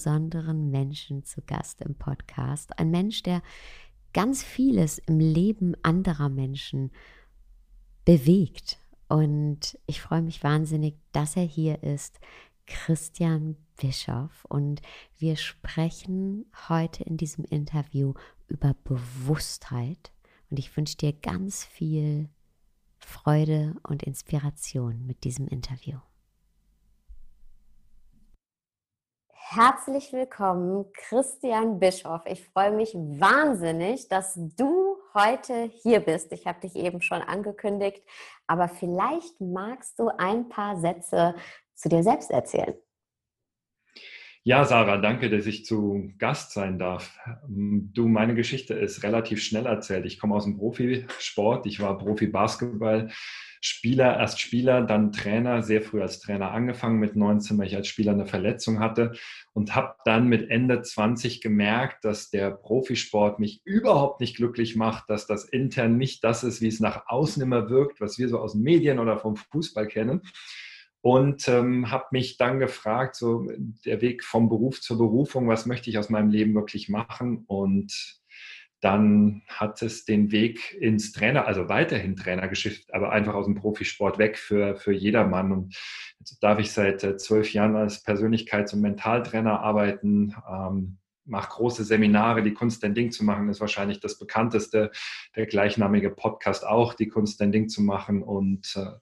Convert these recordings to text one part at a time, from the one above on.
besonderen Menschen zu Gast im Podcast. Ein Mensch, der ganz vieles im Leben anderer Menschen bewegt. Und ich freue mich wahnsinnig, dass er hier ist. Christian Bischoff und wir sprechen heute in diesem Interview über Bewusstheit und ich wünsche dir ganz viel Freude und Inspiration mit diesem Interview. Herzlich willkommen, Christian Bischoff. Ich freue mich wahnsinnig, dass du heute hier bist. Ich habe dich eben schon angekündigt, aber vielleicht magst du ein paar Sätze zu dir selbst erzählen. Ja, Sarah, danke, dass ich zu Gast sein darf. Du, meine Geschichte ist relativ schnell erzählt. Ich komme aus dem Profisport. Ich war Profi-Basketball. Spieler, erst Spieler, dann Trainer, sehr früh als Trainer angefangen mit 19, weil ich als Spieler eine Verletzung hatte und habe dann mit Ende 20 gemerkt, dass der Profisport mich überhaupt nicht glücklich macht, dass das intern nicht das ist, wie es nach außen immer wirkt, was wir so aus den Medien oder vom Fußball kennen und ähm, habe mich dann gefragt, so der Weg vom Beruf zur Berufung, was möchte ich aus meinem Leben wirklich machen? Und dann hat es den Weg ins Trainer, also weiterhin Trainer geschifft, aber einfach aus dem Profisport weg für, für jedermann. Und jetzt darf ich seit äh, zwölf Jahren als Persönlichkeits- und Mentaltrainer arbeiten. Ähm, mache große Seminare. Die Kunst, dein Ding zu machen, ist wahrscheinlich das bekannteste. Der gleichnamige Podcast auch, die Kunst, dein Ding zu machen. Und äh,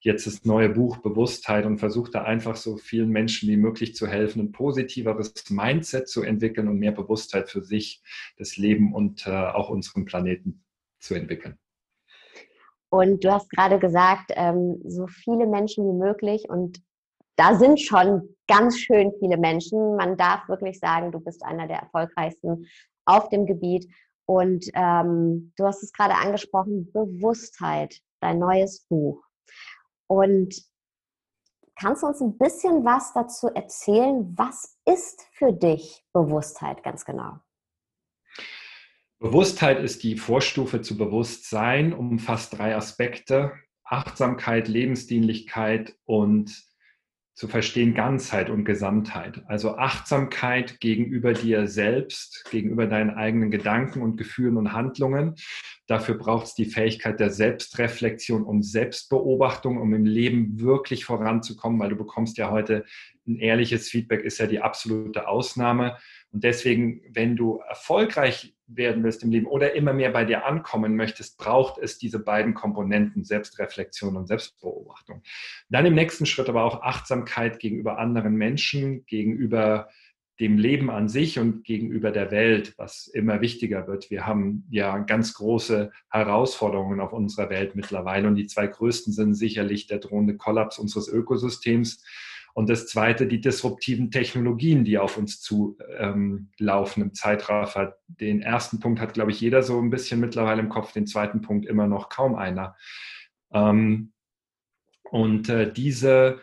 jetzt das neue Buch Bewusstheit und versuche da einfach so vielen Menschen wie möglich zu helfen, ein positiveres Mindset zu entwickeln und mehr Bewusstheit für sich, das Leben und äh, auch unseren Planeten zu entwickeln. Und du hast gerade gesagt, ähm, so viele Menschen wie möglich und da sind schon ganz schön viele Menschen. Man darf wirklich sagen, du bist einer der erfolgreichsten auf dem Gebiet. Und ähm, du hast es gerade angesprochen, Bewusstheit, dein neues Buch. Und kannst du uns ein bisschen was dazu erzählen? Was ist für dich Bewusstheit ganz genau? Bewusstheit ist die Vorstufe zu Bewusstsein, umfasst drei Aspekte. Achtsamkeit, Lebensdienlichkeit und zu verstehen Ganzheit und Gesamtheit. Also Achtsamkeit gegenüber dir selbst, gegenüber deinen eigenen Gedanken und Gefühlen und Handlungen. Dafür braucht es die Fähigkeit der Selbstreflexion und Selbstbeobachtung, um im Leben wirklich voranzukommen, weil du bekommst ja heute ein ehrliches Feedback, ist ja die absolute Ausnahme. Und deswegen, wenn du erfolgreich werden willst im Leben oder immer mehr bei dir ankommen möchtest, braucht es diese beiden Komponenten, Selbstreflexion und Selbstbeobachtung. Dann im nächsten Schritt aber auch Achtsamkeit gegenüber anderen Menschen, gegenüber dem Leben an sich und gegenüber der Welt, was immer wichtiger wird. Wir haben ja ganz große Herausforderungen auf unserer Welt mittlerweile und die zwei größten sind sicherlich der drohende Kollaps unseres Ökosystems und das Zweite, die disruptiven Technologien, die auf uns zulaufen ähm, im Zeitraffer. Den ersten Punkt hat, glaube ich, jeder so ein bisschen mittlerweile im Kopf, den zweiten Punkt immer noch kaum einer. Ähm, und äh, diese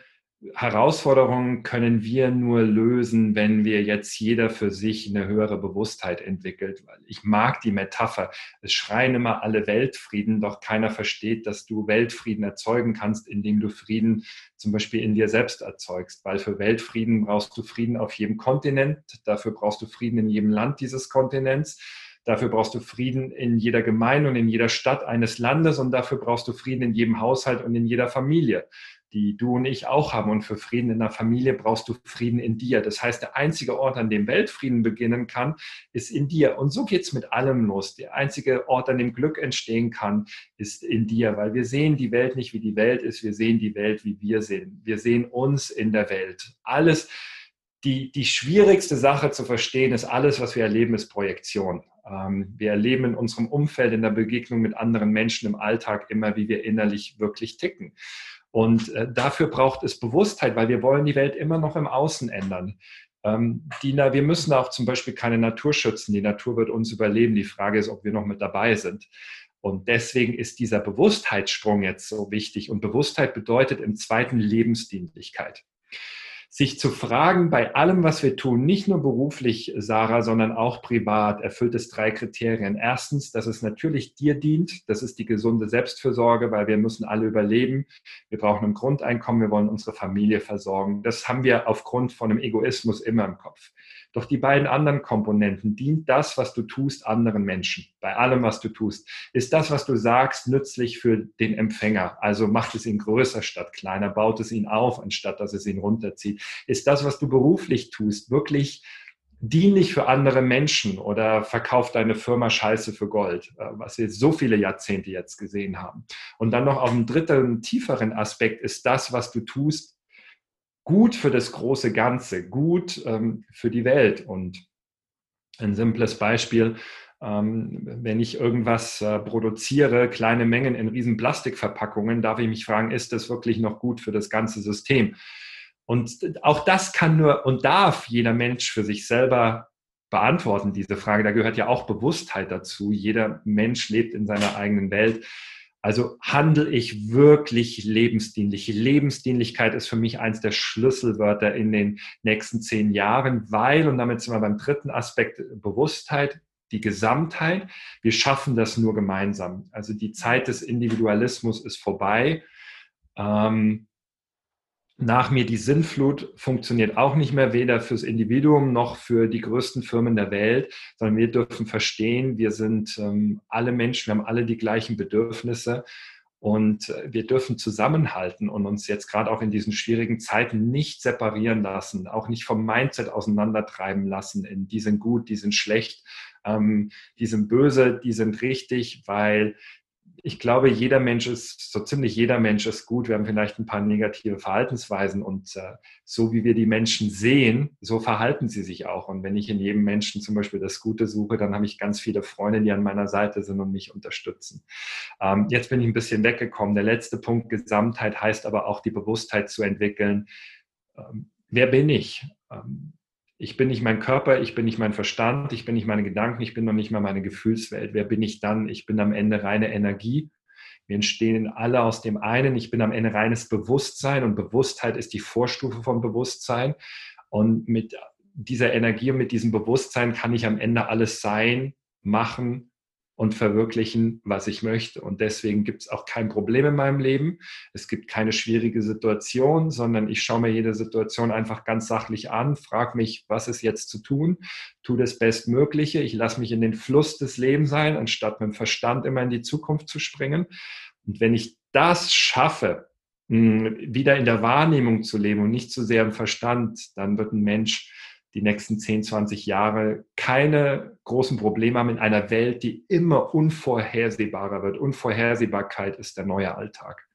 Herausforderungen können wir nur lösen, wenn wir jetzt jeder für sich eine höhere Bewusstheit entwickelt. Ich mag die Metapher. Es schreien immer alle Weltfrieden, doch keiner versteht, dass du Weltfrieden erzeugen kannst, indem du Frieden zum Beispiel in dir selbst erzeugst. Weil für Weltfrieden brauchst du Frieden auf jedem Kontinent. Dafür brauchst du Frieden in jedem Land dieses Kontinents. Dafür brauchst du Frieden in jeder Gemeinde und in jeder Stadt eines Landes und dafür brauchst du Frieden in jedem Haushalt und in jeder Familie die du und ich auch haben. Und für Frieden in der Familie brauchst du Frieden in dir. Das heißt, der einzige Ort, an dem Weltfrieden beginnen kann, ist in dir. Und so geht's mit allem los. Der einzige Ort, an dem Glück entstehen kann, ist in dir, weil wir sehen die Welt nicht, wie die Welt ist. Wir sehen die Welt, wie wir sehen. Wir sehen uns in der Welt. Alles, die, die schwierigste Sache zu verstehen ist, alles, was wir erleben, ist Projektion. Ähm, wir erleben in unserem Umfeld, in der Begegnung mit anderen Menschen im Alltag immer, wie wir innerlich wirklich ticken. Und äh, dafür braucht es Bewusstheit, weil wir wollen die Welt immer noch im Außen ändern. Ähm, die, wir müssen auch zum Beispiel keine Natur schützen. Die Natur wird uns überleben. Die Frage ist, ob wir noch mit dabei sind. Und deswegen ist dieser Bewusstheitssprung jetzt so wichtig. Und Bewusstheit bedeutet im zweiten Lebensdienlichkeit. Sich zu fragen bei allem, was wir tun, nicht nur beruflich, Sarah, sondern auch privat, erfüllt es drei Kriterien. Erstens, dass es natürlich dir dient. Das ist die gesunde Selbstfürsorge, weil wir müssen alle überleben. Wir brauchen ein Grundeinkommen. Wir wollen unsere Familie versorgen. Das haben wir aufgrund von einem Egoismus immer im Kopf. Doch die beiden anderen Komponenten, dient das, was du tust, anderen Menschen? Bei allem, was du tust. Ist das, was du sagst, nützlich für den Empfänger? Also macht es ihn größer statt kleiner, baut es ihn auf, anstatt dass es ihn runterzieht? Ist das, was du beruflich tust, wirklich dienlich für andere Menschen oder verkauft deine Firma Scheiße für Gold, äh, was wir so viele Jahrzehnte jetzt gesehen haben. Und dann noch auf dem dritten, tieferen Aspekt ist das, was du tust, gut für das große Ganze, gut ähm, für die Welt. Und ein simples Beispiel, ähm, wenn ich irgendwas äh, produziere, kleine Mengen in riesen Plastikverpackungen, darf ich mich fragen, ist das wirklich noch gut für das ganze System? Und auch das kann nur und darf jeder Mensch für sich selber beantworten, diese Frage. Da gehört ja auch Bewusstheit dazu. Jeder Mensch lebt in seiner eigenen Welt. Also handle ich wirklich lebensdienlich. Lebensdienlichkeit ist für mich eins der Schlüsselwörter in den nächsten zehn Jahren, weil, und damit sind wir beim dritten Aspekt, Bewusstheit, die Gesamtheit, wir schaffen das nur gemeinsam. Also die Zeit des Individualismus ist vorbei. Ähm, nach mir die Sinnflut funktioniert auch nicht mehr, weder fürs Individuum noch für die größten Firmen der Welt, sondern wir dürfen verstehen, wir sind ähm, alle Menschen, wir haben alle die gleichen Bedürfnisse und äh, wir dürfen zusammenhalten und uns jetzt gerade auch in diesen schwierigen Zeiten nicht separieren lassen, auch nicht vom Mindset auseinandertreiben lassen in die sind gut, die sind schlecht, ähm, die sind böse, die sind richtig, weil ich glaube, jeder Mensch ist, so ziemlich jeder Mensch ist gut. Wir haben vielleicht ein paar negative Verhaltensweisen und äh, so wie wir die Menschen sehen, so verhalten sie sich auch. Und wenn ich in jedem Menschen zum Beispiel das Gute suche, dann habe ich ganz viele Freunde, die an meiner Seite sind und mich unterstützen. Ähm, jetzt bin ich ein bisschen weggekommen. Der letzte Punkt, Gesamtheit, heißt aber auch die Bewusstheit zu entwickeln. Ähm, wer bin ich? Ähm, ich bin nicht mein Körper, ich bin nicht mein Verstand, ich bin nicht meine Gedanken, ich bin noch nicht mal meine Gefühlswelt. Wer bin ich dann? Ich bin am Ende reine Energie. Wir entstehen alle aus dem einen. Ich bin am Ende reines Bewusstsein und Bewusstheit ist die Vorstufe von Bewusstsein. Und mit dieser Energie und mit diesem Bewusstsein kann ich am Ende alles sein, machen, und verwirklichen, was ich möchte. Und deswegen gibt es auch kein Problem in meinem Leben. Es gibt keine schwierige Situation, sondern ich schaue mir jede Situation einfach ganz sachlich an, frage mich, was ist jetzt zu tun, tue das Bestmögliche. Ich lasse mich in den Fluss des Lebens sein, anstatt mit dem Verstand immer in die Zukunft zu springen. Und wenn ich das schaffe, wieder in der Wahrnehmung zu leben und nicht zu sehr im Verstand, dann wird ein Mensch die nächsten 10, 20 Jahre keine großen Probleme haben in einer Welt, die immer unvorhersehbarer wird. Unvorhersehbarkeit ist der neue Alltag.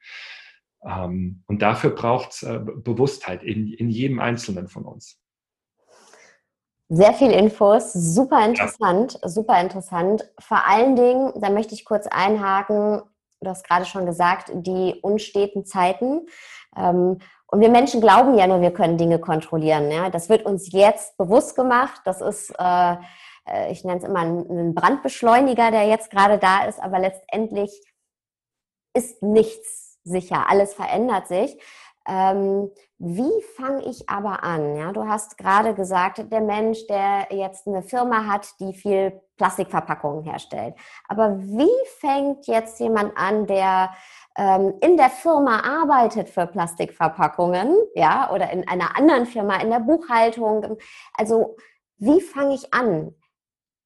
Ähm, und dafür braucht es äh, Bewusstheit in, in jedem Einzelnen von uns. Sehr viel Infos, super interessant, ja. super interessant. Vor allen Dingen, da möchte ich kurz einhaken, du hast gerade schon gesagt, die unsteten Zeiten. Ähm, und wir Menschen glauben ja nur, wir können Dinge kontrollieren. Ja? Das wird uns jetzt bewusst gemacht. Das ist, äh, äh ich nenne es immer einen Brandbeschleuniger, der jetzt gerade da ist, aber letztendlich ist nichts sicher. Alles verändert sich. Ähm, wie fange ich aber an? Ja, du hast gerade gesagt, der Mensch, der jetzt eine Firma hat, die viel Plastikverpackungen herstellt. Aber wie fängt jetzt jemand an, der ähm, in der Firma arbeitet für Plastikverpackungen, ja, oder in einer anderen Firma in der Buchhaltung. Also wie fange ich an,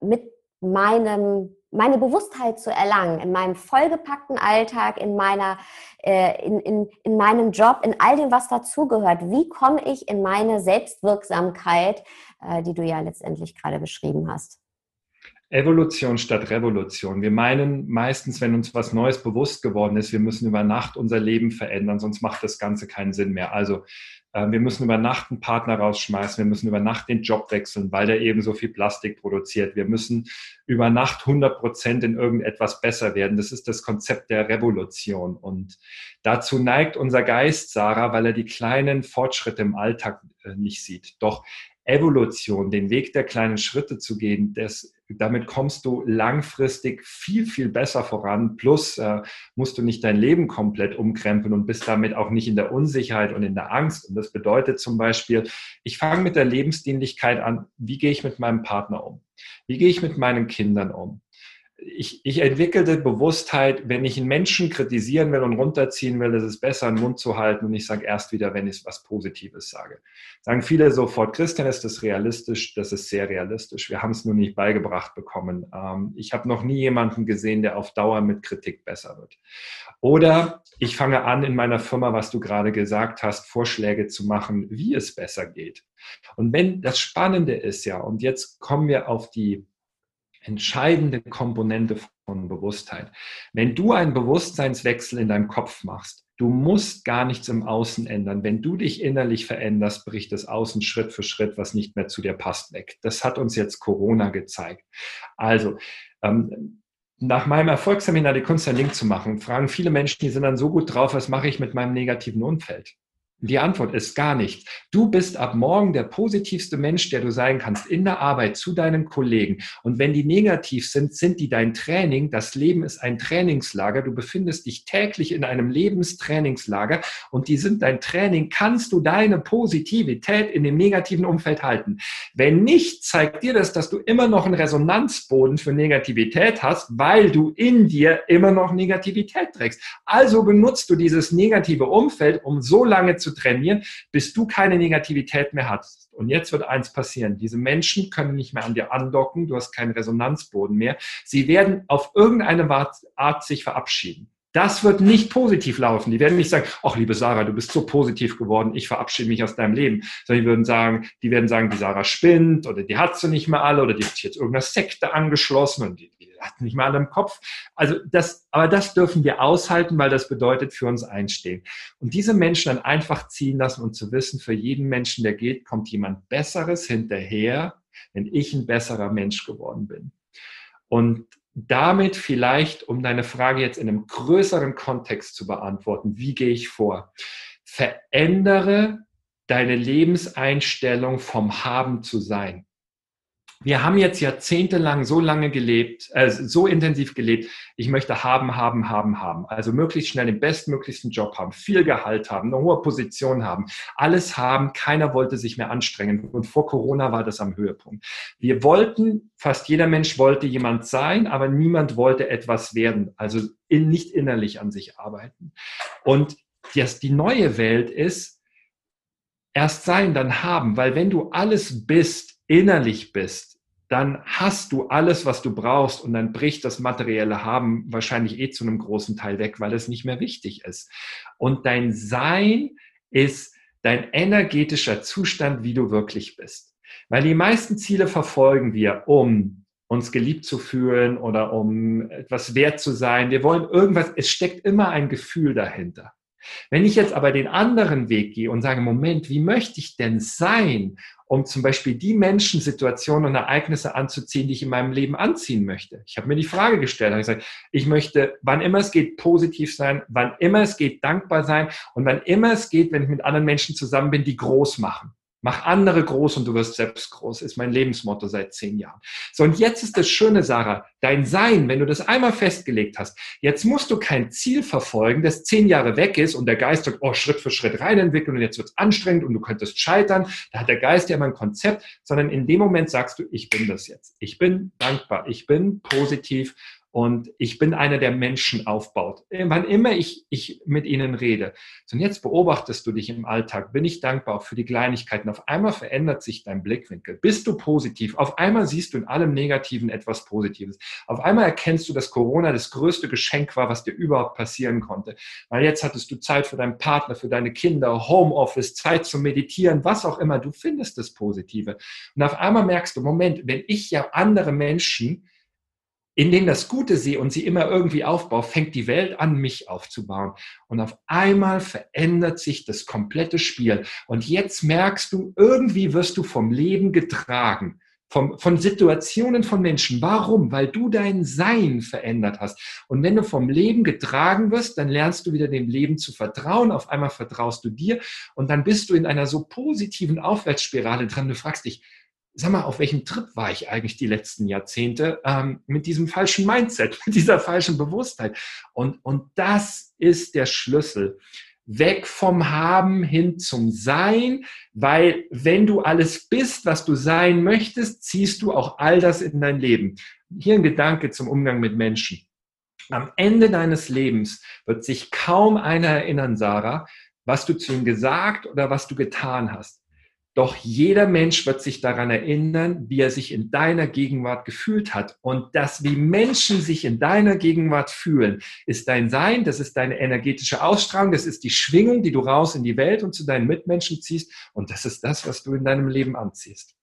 mit meinem meine Bewusstheit zu erlangen in meinem vollgepackten Alltag, in meiner, äh, in, in, in meinem Job, in all dem, was dazugehört. Wie komme ich in meine Selbstwirksamkeit, äh, die du ja letztendlich gerade beschrieben hast? Evolution statt Revolution. Wir meinen meistens, wenn uns was Neues bewusst geworden ist, wir müssen über Nacht unser Leben verändern, sonst macht das Ganze keinen Sinn mehr. Also äh, wir müssen über Nacht einen Partner rausschmeißen, wir müssen über Nacht den Job wechseln, weil der eben so viel Plastik produziert. Wir müssen über Nacht 100 Prozent in irgendetwas besser werden. Das ist das Konzept der Revolution. Und dazu neigt unser Geist, Sarah, weil er die kleinen Fortschritte im Alltag äh, nicht sieht. Doch Evolution, den Weg der kleinen Schritte zu gehen, das damit kommst du langfristig viel, viel besser voran. Plus äh, musst du nicht dein Leben komplett umkrempeln und bist damit auch nicht in der Unsicherheit und in der Angst. Und das bedeutet zum Beispiel, ich fange mit der Lebensdienlichkeit an. Wie gehe ich mit meinem Partner um? Wie gehe ich mit meinen Kindern um? Ich, ich entwickelte Bewusstheit, wenn ich einen Menschen kritisieren will und runterziehen will, ist es besser, einen Mund zu halten und ich sage erst wieder, wenn ich was Positives sage. Sagen viele sofort, Christian, ist das realistisch? Das ist sehr realistisch. Wir haben es nur nicht beigebracht bekommen. Ähm, ich habe noch nie jemanden gesehen, der auf Dauer mit Kritik besser wird. Oder ich fange an, in meiner Firma, was du gerade gesagt hast, Vorschläge zu machen, wie es besser geht. Und wenn das Spannende ist ja, und jetzt kommen wir auf die entscheidende Komponente von Bewusstheit. Wenn du einen Bewusstseinswechsel in deinem Kopf machst, du musst gar nichts im Außen ändern. Wenn du dich innerlich veränderst, bricht das Außen Schritt für Schritt, was nicht mehr zu dir passt, weg. Das hat uns jetzt Corona gezeigt. Also, ähm, nach meinem Erfolgsseminar die Kunst ein Link zu machen, fragen viele Menschen, die sind dann so gut drauf, was mache ich mit meinem negativen Umfeld? Die Antwort ist gar nicht. Du bist ab morgen der positivste Mensch, der du sein kannst in der Arbeit zu deinen Kollegen. Und wenn die negativ sind, sind die dein Training. Das Leben ist ein Trainingslager. Du befindest dich täglich in einem Lebenstrainingslager und die sind dein Training. Kannst du deine Positivität in dem negativen Umfeld halten? Wenn nicht, zeigt dir das, dass du immer noch einen Resonanzboden für Negativität hast, weil du in dir immer noch Negativität trägst. Also benutzt du dieses negative Umfeld, um so lange zu zu trainieren, bis du keine Negativität mehr hast. Und jetzt wird eins passieren. Diese Menschen können nicht mehr an dir andocken. Du hast keinen Resonanzboden mehr. Sie werden auf irgendeine Art sich verabschieden. Das wird nicht positiv laufen. Die werden nicht sagen, ach, liebe Sarah, du bist so positiv geworden, ich verabschiede mich aus deinem Leben. Sondern die würden sagen, die werden sagen, die Sarah spinnt oder die hat sie nicht mehr alle oder die hat sich jetzt irgendeiner Sekte angeschlossen und die, die hat nicht mehr alle im Kopf. Also das, aber das dürfen wir aushalten, weil das bedeutet für uns einstehen. Und diese Menschen dann einfach ziehen lassen und zu wissen, für jeden Menschen, der geht, kommt jemand Besseres hinterher, wenn ich ein besserer Mensch geworden bin. Und damit vielleicht, um deine Frage jetzt in einem größeren Kontext zu beantworten, wie gehe ich vor? Verändere deine Lebenseinstellung vom Haben zu sein wir haben jetzt jahrzehntelang so lange gelebt, äh, so intensiv gelebt, ich möchte haben, haben, haben, haben. Also möglichst schnell den bestmöglichsten Job haben, viel Gehalt haben, eine hohe Position haben, alles haben. Keiner wollte sich mehr anstrengen. Und vor Corona war das am Höhepunkt. Wir wollten, fast jeder Mensch wollte jemand sein, aber niemand wollte etwas werden. Also in, nicht innerlich an sich arbeiten. Und das, die neue Welt ist, erst sein, dann haben, weil wenn du alles bist, innerlich bist, dann hast du alles, was du brauchst und dann bricht das materielle Haben wahrscheinlich eh zu einem großen Teil weg, weil es nicht mehr wichtig ist. Und dein Sein ist dein energetischer Zustand, wie du wirklich bist. Weil die meisten Ziele verfolgen wir, um uns geliebt zu fühlen oder um etwas wert zu sein. Wir wollen irgendwas, es steckt immer ein Gefühl dahinter. Wenn ich jetzt aber den anderen Weg gehe und sage, Moment, wie möchte ich denn sein, um zum Beispiel die Menschen, Situationen und Ereignisse anzuziehen, die ich in meinem Leben anziehen möchte? Ich habe mir die Frage gestellt, habe gesagt, ich möchte, wann immer es geht, positiv sein, wann immer es geht, dankbar sein und wann immer es geht, wenn ich mit anderen Menschen zusammen bin, die groß machen. Mach andere groß und du wirst selbst groß, ist mein Lebensmotto seit zehn Jahren. So, und jetzt ist das Schöne, Sarah, dein Sein, wenn du das einmal festgelegt hast, jetzt musst du kein Ziel verfolgen, das zehn Jahre weg ist und der Geist sagt, oh, Schritt für Schritt reinentwickeln und jetzt wird es anstrengend und du könntest scheitern. Da hat der Geist ja immer ein Konzept, sondern in dem Moment sagst du, ich bin das jetzt. Ich bin dankbar, ich bin positiv und ich bin einer, der Menschen aufbaut. Wann immer ich, ich mit ihnen rede. Und jetzt beobachtest du dich im Alltag. Bin ich dankbar für die Kleinigkeiten. Auf einmal verändert sich dein Blickwinkel. Bist du positiv? Auf einmal siehst du in allem Negativen etwas Positives. Auf einmal erkennst du, dass Corona das größte Geschenk war, was dir überhaupt passieren konnte. Weil jetzt hattest du Zeit für deinen Partner, für deine Kinder, Homeoffice, Zeit zum Meditieren, was auch immer. Du findest das Positive. Und auf einmal merkst du, Moment, wenn ich ja andere Menschen in denen das Gute sehe und sie immer irgendwie aufbaue, fängt die Welt an, mich aufzubauen. Und auf einmal verändert sich das komplette Spiel. Und jetzt merkst du, irgendwie wirst du vom Leben getragen. Vom, von Situationen von Menschen. Warum? Weil du dein Sein verändert hast. Und wenn du vom Leben getragen wirst, dann lernst du wieder dem Leben zu vertrauen. Auf einmal vertraust du dir und dann bist du in einer so positiven Aufwärtsspirale dran. Du fragst dich, sag mal, auf welchem Trip war ich eigentlich die letzten Jahrzehnte ähm, mit diesem falschen Mindset, mit dieser falschen Bewusstheit? Und, und das ist der Schlüssel. Weg vom Haben hin zum Sein, weil wenn du alles bist, was du sein möchtest, ziehst du auch all das in dein Leben. Hier ein Gedanke zum Umgang mit Menschen. Am Ende deines Lebens wird sich kaum einer erinnern, Sarah, was du zu ihm gesagt oder was du getan hast. Doch jeder Mensch wird sich daran erinnern, wie er sich in deiner Gegenwart gefühlt hat. Und das, wie Menschen sich in deiner Gegenwart fühlen, ist dein Sein, das ist deine energetische Ausstrahlung, das ist die Schwingung, die du raus in die Welt und zu deinen Mitmenschen ziehst. Und das ist das, was du in deinem Leben anziehst.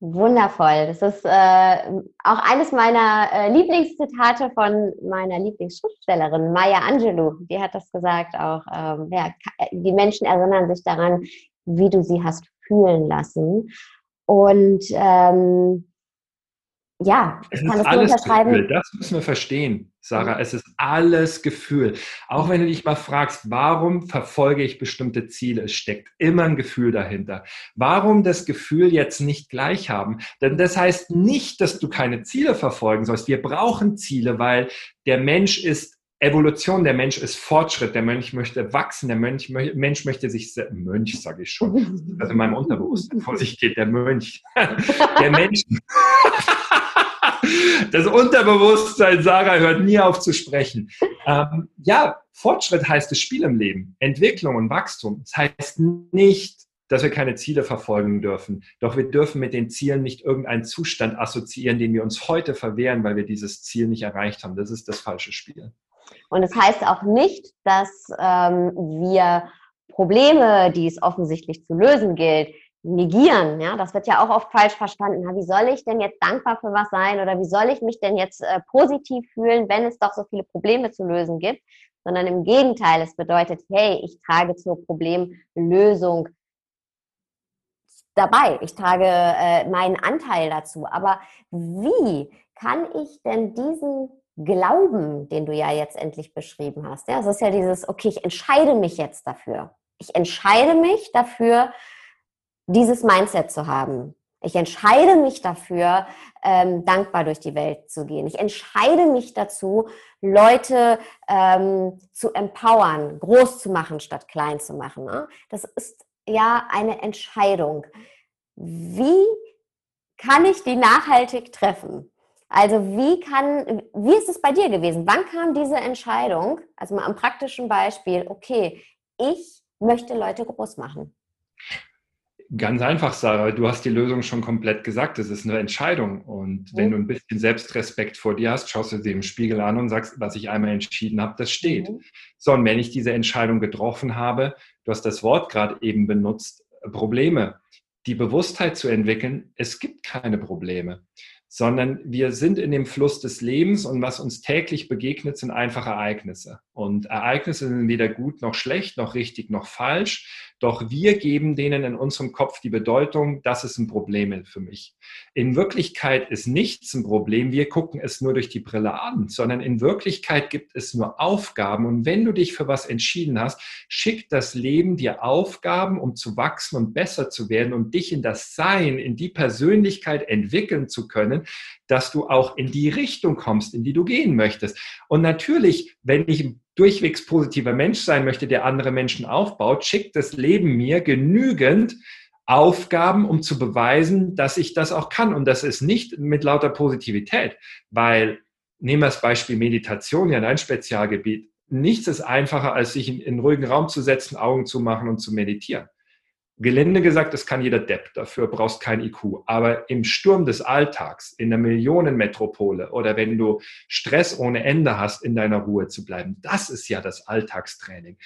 Wundervoll. Das ist äh, auch eines meiner äh, Lieblingszitate von meiner Lieblingsschriftstellerin Maya Angelou. Die hat das gesagt auch. Ähm, ja, die Menschen erinnern sich daran, wie du sie hast fühlen lassen. Und ähm, ja, ich kann das alles unterschreiben. Gefühl. Das müssen wir verstehen, Sarah. Es ist alles Gefühl. Auch wenn du dich mal fragst, warum verfolge ich bestimmte Ziele? Es steckt immer ein Gefühl dahinter. Warum das Gefühl jetzt nicht gleich haben? Denn das heißt nicht, dass du keine Ziele verfolgen sollst. Wir brauchen Ziele, weil der Mensch ist Evolution, der Mensch ist Fortschritt, der Mensch möchte wachsen, der Mensch, Mensch möchte sich, Mönch sage ich schon, also in meinem Unterbewusstsein, vor sich geht der Mönch. Der Mensch, das Unterbewusstsein, Sarah, hört nie auf zu sprechen. Ähm, ja, Fortschritt heißt das Spiel im Leben, Entwicklung und Wachstum. Das heißt nicht, dass wir keine Ziele verfolgen dürfen. Doch wir dürfen mit den Zielen nicht irgendeinen Zustand assoziieren, den wir uns heute verwehren, weil wir dieses Ziel nicht erreicht haben. Das ist das falsche Spiel. Und es das heißt auch nicht, dass ähm, wir Probleme, die es offensichtlich zu lösen gilt, negieren. Ja, das wird ja auch oft falsch verstanden. Na, wie soll ich denn jetzt dankbar für was sein oder wie soll ich mich denn jetzt äh, positiv fühlen, wenn es doch so viele Probleme zu lösen gibt? Sondern im Gegenteil, es bedeutet, hey, ich trage zur Problemlösung dabei. Ich trage äh, meinen Anteil dazu. Aber wie kann ich denn diesen Glauben, den du ja jetzt endlich beschrieben hast. Ja, es ist ja dieses, okay, ich entscheide mich jetzt dafür. Ich entscheide mich dafür, dieses Mindset zu haben. Ich entscheide mich dafür, ähm, dankbar durch die Welt zu gehen. Ich entscheide mich dazu, Leute ähm, zu empowern, groß zu machen statt klein zu machen. Ne? Das ist ja eine Entscheidung. Wie kann ich die nachhaltig treffen? Also wie kann, wie ist es bei dir gewesen? Wann kam diese Entscheidung, also mal am praktischen Beispiel, okay, ich möchte Leute groß machen? Ganz einfach, Sarah, du hast die Lösung schon komplett gesagt. Es ist eine Entscheidung. Und wenn mhm. du ein bisschen Selbstrespekt vor dir hast, schaust du dir im Spiegel an und sagst, was ich einmal entschieden habe, das steht. Mhm. So, und wenn ich diese Entscheidung getroffen habe, du hast das Wort gerade eben benutzt, Probleme, die Bewusstheit zu entwickeln, es gibt keine Probleme sondern wir sind in dem Fluss des Lebens und was uns täglich begegnet, sind einfach Ereignisse. Und Ereignisse sind weder gut noch schlecht, noch richtig noch falsch, doch wir geben denen in unserem Kopf die Bedeutung, das ist ein Problem für mich. In Wirklichkeit ist nichts ein Problem, wir gucken es nur durch die Brille an, sondern in Wirklichkeit gibt es nur Aufgaben. Und wenn du dich für was entschieden hast, schickt das Leben dir Aufgaben, um zu wachsen und besser zu werden und dich in das Sein, in die Persönlichkeit entwickeln zu können, dass du auch in die Richtung kommst, in die du gehen möchtest. Und natürlich, wenn ich durchwegs positiver Mensch sein möchte, der andere Menschen aufbaut, schickt das Leben mir genügend Aufgaben, um zu beweisen, dass ich das auch kann. Und das ist nicht mit lauter Positivität, weil, nehmen wir das Beispiel Meditation, ja, dein Spezialgebiet. Nichts ist einfacher, als sich in, in ruhigen Raum zu setzen, Augen zu machen und zu meditieren. Gelinde gesagt, das kann jeder Depp, dafür brauchst kein IQ. Aber im Sturm des Alltags, in der Millionenmetropole oder wenn du Stress ohne Ende hast, in deiner Ruhe zu bleiben, das ist ja das Alltagstraining.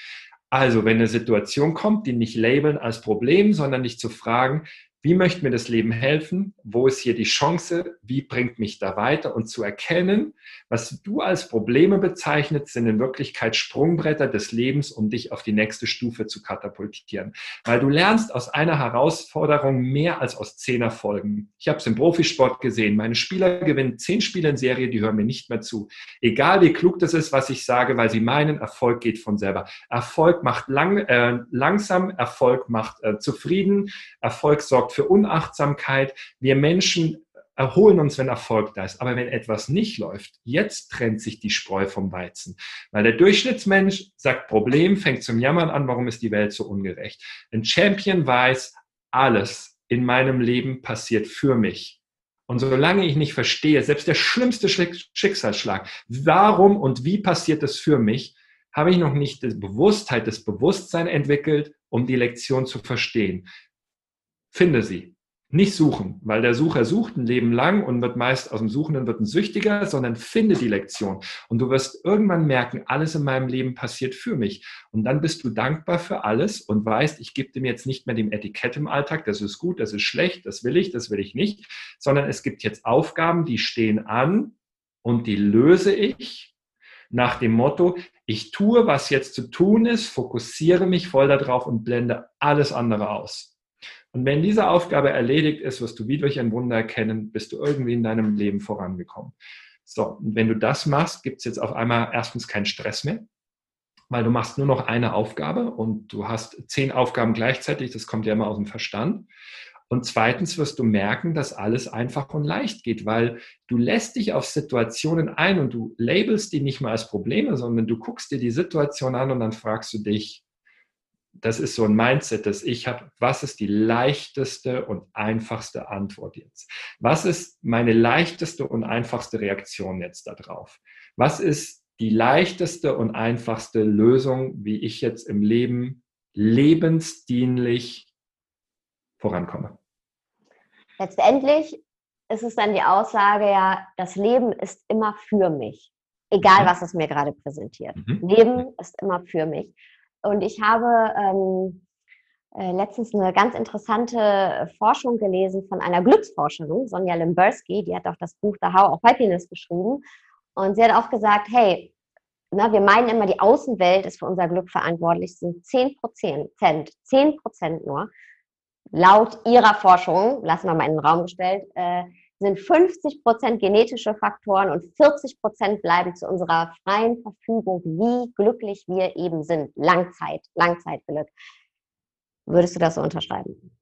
Also, wenn eine Situation kommt, die nicht labeln als Problem, sondern dich zu fragen, wie möchte mir das Leben helfen? Wo ist hier die Chance? Wie bringt mich da weiter? Und zu erkennen, was du als Probleme bezeichnet, sind in Wirklichkeit Sprungbretter des Lebens, um dich auf die nächste Stufe zu katapultieren. Weil du lernst aus einer Herausforderung mehr als aus zehn Erfolgen. Ich habe es im Profisport gesehen. Meine Spieler gewinnen zehn Spiele in Serie, die hören mir nicht mehr zu. Egal wie klug das ist, was ich sage, weil sie meinen, Erfolg geht von selber. Erfolg macht lang, äh, langsam, Erfolg macht äh, zufrieden, Erfolg sorgt Für Unachtsamkeit. Wir Menschen erholen uns, wenn Erfolg da ist. Aber wenn etwas nicht läuft, jetzt trennt sich die Spreu vom Weizen. Weil der Durchschnittsmensch sagt Problem, fängt zum Jammern an, warum ist die Welt so ungerecht. Ein Champion weiß, alles in meinem Leben passiert für mich. Und solange ich nicht verstehe, selbst der schlimmste Schicksalsschlag, warum und wie passiert es für mich, habe ich noch nicht die Bewusstheit, das Bewusstsein entwickelt, um die Lektion zu verstehen. Finde sie. Nicht suchen, weil der Sucher sucht ein Leben lang und wird meist aus dem Suchenden wird ein Süchtiger, sondern finde die Lektion. Und du wirst irgendwann merken, alles in meinem Leben passiert für mich. Und dann bist du dankbar für alles und weißt, ich gebe dem jetzt nicht mehr dem Etikett im Alltag, das ist gut, das ist schlecht, das will ich, das will ich nicht, sondern es gibt jetzt Aufgaben, die stehen an und die löse ich nach dem Motto, ich tue, was jetzt zu tun ist, fokussiere mich voll darauf und blende alles andere aus. Und wenn diese Aufgabe erledigt ist, wirst du wie durch ein Wunder erkennen, bist du irgendwie in deinem Leben vorangekommen. So, und wenn du das machst, gibt es jetzt auf einmal erstens keinen Stress mehr, weil du machst nur noch eine Aufgabe und du hast zehn Aufgaben gleichzeitig, das kommt ja immer aus dem Verstand. Und zweitens wirst du merken, dass alles einfach und leicht geht, weil du lässt dich auf Situationen ein und du labelst die nicht mal als Probleme, sondern du guckst dir die Situation an und dann fragst du dich, das ist so ein Mindset, das ich habe. Was ist die leichteste und einfachste Antwort jetzt? Was ist meine leichteste und einfachste Reaktion jetzt darauf? Was ist die leichteste und einfachste Lösung, wie ich jetzt im Leben lebensdienlich vorankomme? Letztendlich ist es dann die Aussage, ja, das Leben ist immer für mich. Egal, mhm. was es mir gerade präsentiert. Mhm. Leben ist immer für mich. Und ich habe ähm, äh, letztens eine ganz interessante Forschung gelesen von einer Glücksforscherin, Sonja Limbersky, die hat auch das Buch The How of Happiness geschrieben. Und sie hat auch gesagt, hey, na, wir meinen immer, die Außenwelt ist für unser Glück verantwortlich, sind 10 Prozent, 10 Prozent nur. Laut ihrer Forschung, lassen wir mal in den Raum gestellt, äh, sind 50 Prozent genetische Faktoren und 40 Prozent bleiben zu unserer freien Verfügung, wie glücklich wir eben sind. Langzeit, Langzeitglück. Würdest du das so unterschreiben?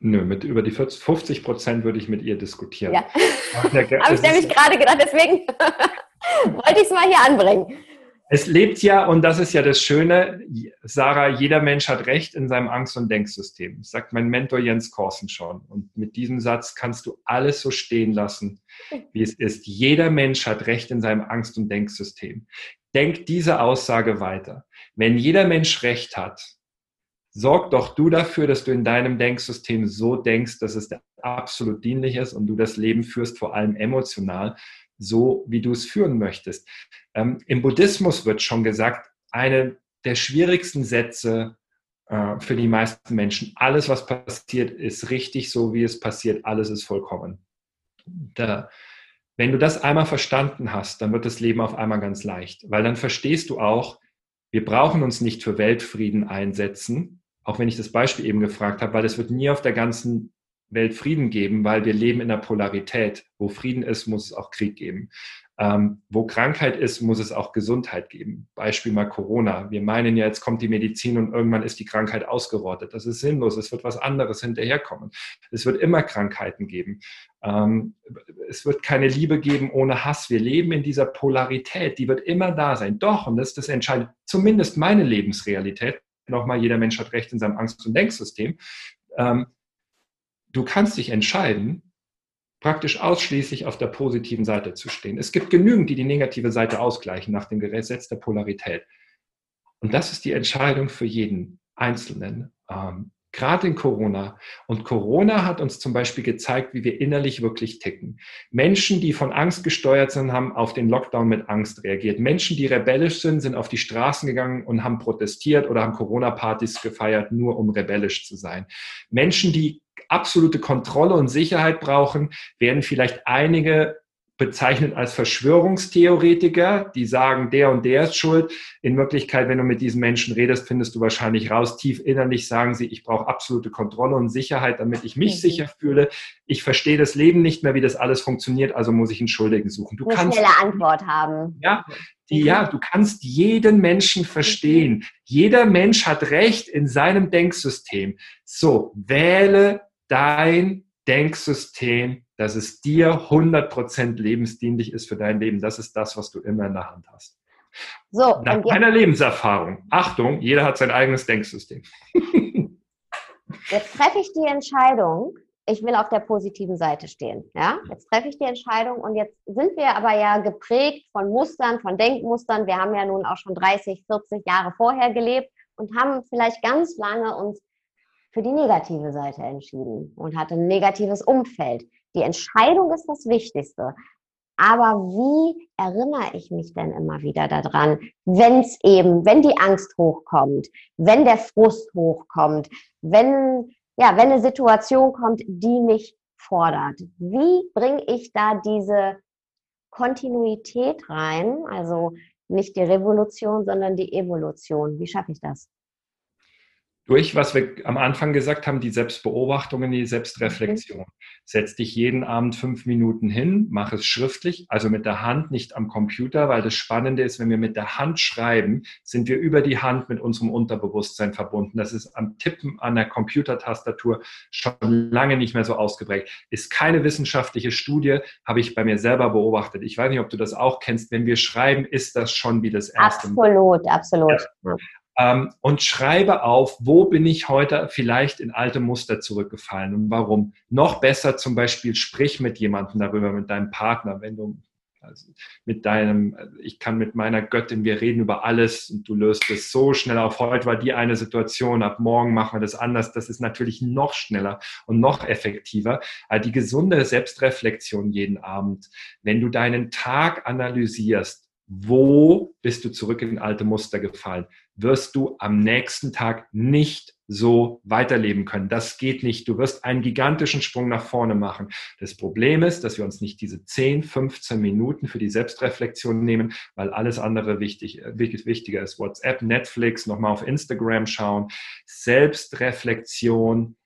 Nö, mit über die 40, 50 Prozent würde ich mit ihr diskutieren. Ja. Habe ich nämlich gerade gedacht, deswegen wollte ich es mal hier anbringen. Es lebt ja, und das ist ja das Schöne, Sarah, jeder Mensch hat Recht in seinem Angst- und Denksystem. Sagt mein Mentor Jens Korsen schon. Und mit diesem Satz kannst du alles so stehen lassen, wie es ist. Jeder Mensch hat Recht in seinem Angst- und Denksystem. Denk diese Aussage weiter. Wenn jeder Mensch Recht hat, sorg doch du dafür, dass du in deinem Denksystem so denkst, dass es absolut dienlich ist und du das Leben führst, vor allem emotional, so wie du es führen möchtest. Ähm, Im Buddhismus wird schon gesagt, eine der schwierigsten Sätze äh, für die meisten Menschen, alles, was passiert, ist richtig so, wie es passiert, alles ist vollkommen. Da, wenn du das einmal verstanden hast, dann wird das Leben auf einmal ganz leicht, weil dann verstehst du auch, wir brauchen uns nicht für Weltfrieden einsetzen, auch wenn ich das Beispiel eben gefragt habe, weil es wird nie auf der ganzen Welt Frieden geben, weil wir leben in der Polarität. Wo Frieden ist, muss es auch Krieg geben. Ähm, wo Krankheit ist, muss es auch Gesundheit geben. Beispiel mal Corona. Wir meinen ja, jetzt kommt die Medizin und irgendwann ist die Krankheit ausgerottet. Das ist sinnlos. Es wird was anderes hinterherkommen. Es wird immer Krankheiten geben. Ähm, es wird keine Liebe geben ohne Hass. Wir leben in dieser Polarität. Die wird immer da sein. Doch, und das ist das Entscheidende, zumindest meine Lebensrealität. Nochmal, jeder Mensch hat Recht in seinem Angst- und Denksystem. Ähm, du kannst dich entscheiden, praktisch ausschließlich auf der positiven Seite zu stehen. Es gibt genügend, die die negative Seite ausgleichen nach dem Gesetz der Polarität. Und das ist die Entscheidung für jeden Einzelnen. Ähm, gerade in Corona. Und Corona hat uns zum Beispiel gezeigt, wie wir innerlich wirklich ticken. Menschen, die von Angst gesteuert sind, haben auf den Lockdown mit Angst reagiert. Menschen, die rebellisch sind, sind auf die Straßen gegangen und haben protestiert oder haben Corona-Partys gefeiert, nur um rebellisch zu sein. Menschen, die absolute Kontrolle und Sicherheit brauchen, werden vielleicht einige bezeichnet als Verschwörungstheoretiker, die sagen, der und der ist schuld. In Wirklichkeit, wenn du mit diesen Menschen redest, findest du wahrscheinlich raus, tief innerlich sagen sie, ich brauche absolute Kontrolle und Sicherheit, damit ich mich mhm. sicher fühle. Ich verstehe das Leben nicht mehr, wie das alles funktioniert, also muss ich einen Schuldigen suchen. Du Eine kannst schnelle Antwort haben. Ja, die, ja, du kannst jeden Menschen verstehen. Jeder Mensch hat Recht in seinem Denksystem. So, wähle dein Denksystem dass es dir 100% lebensdienlich ist für dein Leben. Das ist das, was du immer in der Hand hast. So, Nach meiner Lebenserfahrung, Achtung, jeder hat sein eigenes Denksystem. Jetzt treffe ich die Entscheidung, ich will auf der positiven Seite stehen. Ja? Jetzt treffe ich die Entscheidung und jetzt sind wir aber ja geprägt von Mustern, von Denkmustern. Wir haben ja nun auch schon 30, 40 Jahre vorher gelebt und haben vielleicht ganz lange uns für die negative Seite entschieden und hatte ein negatives Umfeld. Die Entscheidung ist das Wichtigste. Aber wie erinnere ich mich denn immer wieder daran, wenn es eben, wenn die Angst hochkommt, wenn der Frust hochkommt, wenn, ja, wenn eine Situation kommt, die mich fordert? Wie bringe ich da diese Kontinuität rein? Also nicht die Revolution, sondern die Evolution. Wie schaffe ich das? Durch, was wir am Anfang gesagt haben, die Selbstbeobachtung und die Selbstreflexion. Mhm. Setz dich jeden Abend fünf Minuten hin, mach es schriftlich, also mit der Hand, nicht am Computer, weil das Spannende ist, wenn wir mit der Hand schreiben, sind wir über die Hand mit unserem Unterbewusstsein verbunden. Das ist am Tippen an der Computertastatur schon lange nicht mehr so ausgeprägt. Ist keine wissenschaftliche Studie, habe ich bei mir selber beobachtet. Ich weiß nicht, ob du das auch kennst. Wenn wir schreiben, ist das schon wie das erste Absolut, absolut. Ja ähm, und schreibe auf, wo bin ich heute vielleicht in alte Muster zurückgefallen und warum. Noch besser zum Beispiel sprich mit jemandem darüber, mit deinem Partner, wenn du also mit deinem, ich kann mit meiner Göttin, wir reden über alles und du löst es so schnell auf. Heute war die eine Situation, ab morgen machen wir das anders. Das ist natürlich noch schneller und noch effektiver. Aber die gesunde Selbstreflexion jeden Abend, wenn du deinen Tag analysierst, wo bist du zurück in alte Muster gefallen? Wirst du am nächsten Tag nicht so weiterleben können. Das geht nicht. Du wirst einen gigantischen Sprung nach vorne machen. Das Problem ist, dass wir uns nicht diese 10, 15 Minuten für die Selbstreflexion nehmen, weil alles andere wichtig, wichtiger ist. WhatsApp, Netflix, nochmal auf Instagram schauen. Selbstreflexion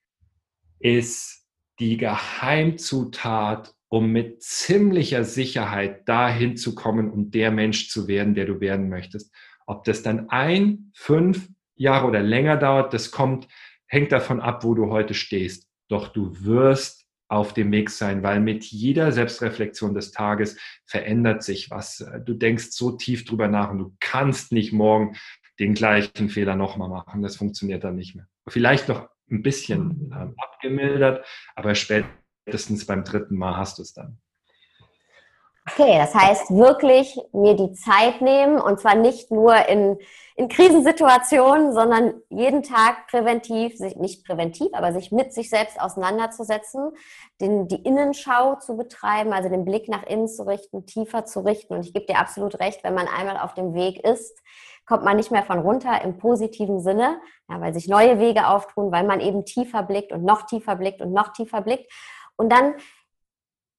ist die Geheimzutat um mit ziemlicher Sicherheit dahin zu kommen und der Mensch zu werden, der du werden möchtest. Ob das dann ein, fünf Jahre oder länger dauert, das kommt, hängt davon ab, wo du heute stehst. Doch du wirst auf dem Weg sein, weil mit jeder Selbstreflexion des Tages verändert sich was. Du denkst so tief drüber nach und du kannst nicht morgen den gleichen Fehler nochmal machen. Das funktioniert dann nicht mehr. Vielleicht noch ein bisschen äh, abgemildert, aber später spätestens beim dritten Mal hast du es dann. Okay, das heißt wirklich mir die Zeit nehmen und zwar nicht nur in, in Krisensituationen, sondern jeden Tag präventiv, sich nicht präventiv, aber sich mit sich selbst auseinanderzusetzen, den, die Innenschau zu betreiben, also den Blick nach innen zu richten, tiefer zu richten. Und ich gebe dir absolut recht, wenn man einmal auf dem Weg ist, kommt man nicht mehr von runter im positiven Sinne, ja, weil sich neue Wege auftun, weil man eben tiefer blickt und noch tiefer blickt und noch tiefer blickt. Und dann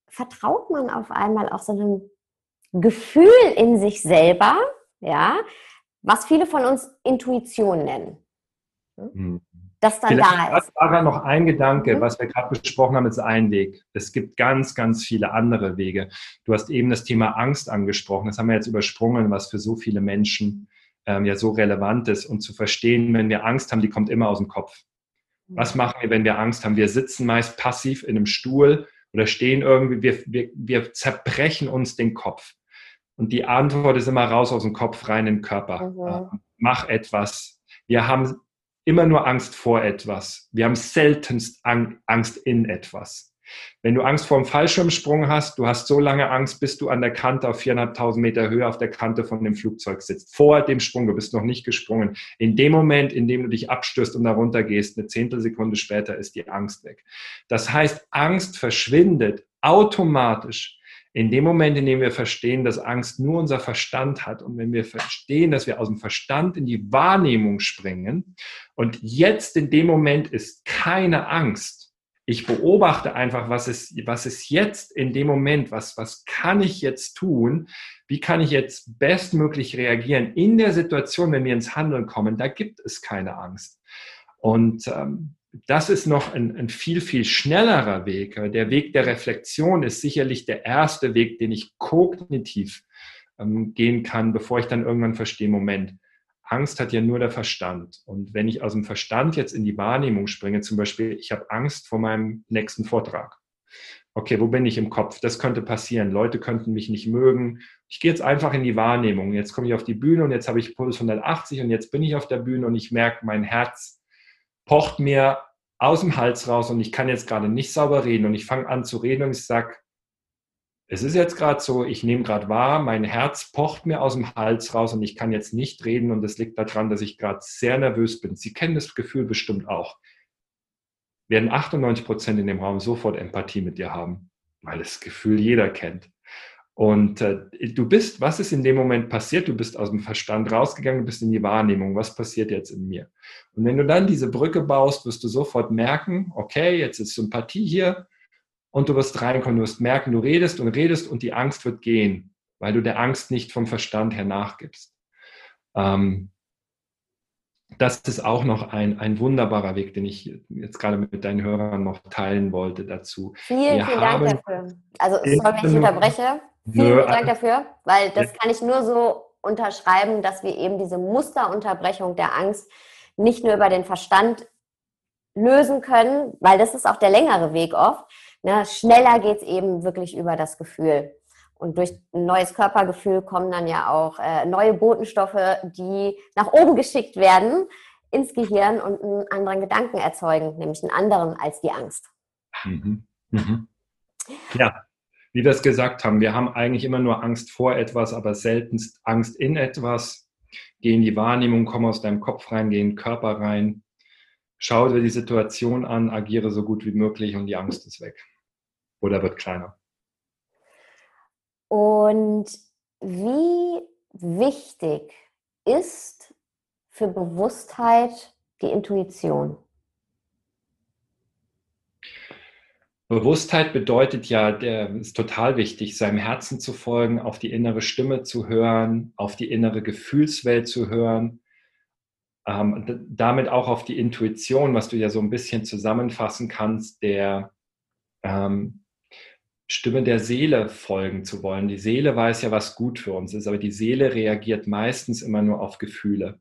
vertraut man auf einmal auch so einem Gefühl in sich selber, ja, was viele von uns Intuition nennen. Mhm. Das dann Vielleicht da ist. War noch ein Gedanke, mhm. was wir gerade besprochen haben, ist ein Weg. Es gibt ganz, ganz viele andere Wege. Du hast eben das Thema Angst angesprochen. Das haben wir jetzt übersprungen, was für so viele Menschen ähm, ja so relevant ist. Und zu verstehen, wenn wir Angst haben, die kommt immer aus dem Kopf. Was machen wir, wenn wir Angst haben? Wir sitzen meist passiv in einem Stuhl oder stehen irgendwie, wir, wir, wir zerbrechen uns den Kopf. Und die Antwort ist immer raus aus dem Kopf, rein in den Körper. Mhm. Mach etwas. Wir haben immer nur Angst vor etwas. Wir haben seltenst Angst in etwas. Wenn du Angst vor einem Fallschirmsprung hast, du hast so lange Angst, bis du an der Kante auf 4.500 Meter Höhe auf der Kante von dem Flugzeug sitzt. Vor dem Sprung, du bist noch nicht gesprungen. In dem Moment, in dem du dich abstürzt und darunter gehst, eine Zehntelsekunde später ist die Angst weg. Das heißt, Angst verschwindet automatisch in dem Moment, in dem wir verstehen, dass Angst nur unser Verstand hat und wenn wir verstehen, dass wir aus dem Verstand in die Wahrnehmung springen und jetzt in dem Moment ist keine Angst, ich beobachte einfach, was ist, was ist jetzt in dem Moment, was, was kann ich jetzt tun, wie kann ich jetzt bestmöglich reagieren in der Situation, wenn wir ins Handeln kommen, da gibt es keine Angst. Und ähm, das ist noch ein, ein, viel, viel schnellerer Weg. Der Weg der Reflexion ist sicherlich der erste Weg, den ich kognitiv ähm, gehen kann, bevor ich dann irgendwann verstehe, Moment, Angst hat ja nur der Verstand. Und wenn ich aus dem Verstand jetzt in die Wahrnehmung springe, zum Beispiel, ich habe Angst vor meinem nächsten Vortrag. Okay, wo bin ich im Kopf? Das könnte passieren. Leute könnten mich nicht mögen. Ich gehe jetzt einfach in die Wahrnehmung. Jetzt komme ich auf die Bühne und jetzt habe ich Puls 180 und jetzt bin ich auf der Bühne und ich merke, mein Herz pocht mir aus dem Hals raus und ich kann jetzt gerade nicht sauber reden und ich fange an zu reden und ich sage, es ist jetzt gerade so, ich nehme gerade wahr, mein Herz pocht mir aus dem Hals raus und ich kann jetzt nicht reden und das liegt daran, dass ich gerade sehr nervös bin. Sie kennen das Gefühl bestimmt auch. Werden 98 Prozent in dem Raum sofort Empathie mit dir haben, weil das Gefühl jeder kennt. Und äh, du bist, was ist in dem Moment passiert? Du bist aus dem Verstand rausgegangen, du bist in die Wahrnehmung. Was passiert jetzt in mir? Und wenn du dann diese Brücke baust, wirst du sofort merken, okay, jetzt ist Sympathie hier, und du wirst reinkommen, du wirst merken, du redest und redest und die Angst wird gehen, weil du der Angst nicht vom Verstand her nachgibst. Ähm, das ist auch noch ein, ein wunderbarer Weg, den ich jetzt gerade mit deinen Hörern noch teilen wollte dazu. Vielen, Wir vielen Dank dafür. Also, sorry, wenn ich unterbreche. Vielen, vielen Dank dafür, weil das kann ich nur so unterschreiben, dass wir eben diese Musterunterbrechung der Angst nicht nur über den Verstand lösen können, weil das ist auch der längere Weg oft, Ne, schneller geht es eben wirklich über das Gefühl. Und durch ein neues Körpergefühl kommen dann ja auch äh, neue Botenstoffe, die nach oben geschickt werden ins Gehirn und einen anderen Gedanken erzeugen, nämlich einen anderen als die Angst. Mhm. Mhm. Ja, wie wir es gesagt haben, wir haben eigentlich immer nur Angst vor etwas, aber seltenst Angst in etwas. Geh in die Wahrnehmung, komm aus deinem Kopf rein, geh in den Körper rein schau dir die Situation an, agiere so gut wie möglich und die Angst ist weg. Oder wird kleiner. Und wie wichtig ist für Bewusstheit die Intuition? Bewusstheit bedeutet ja, der ist total wichtig, seinem Herzen zu folgen, auf die innere Stimme zu hören, auf die innere Gefühlswelt zu hören ähm, damit auch auf die Intuition, was du ja so ein bisschen zusammenfassen kannst, der ähm, Stimme der Seele folgen zu wollen. Die Seele weiß ja, was gut für uns ist, aber die Seele reagiert meistens immer nur auf Gefühle.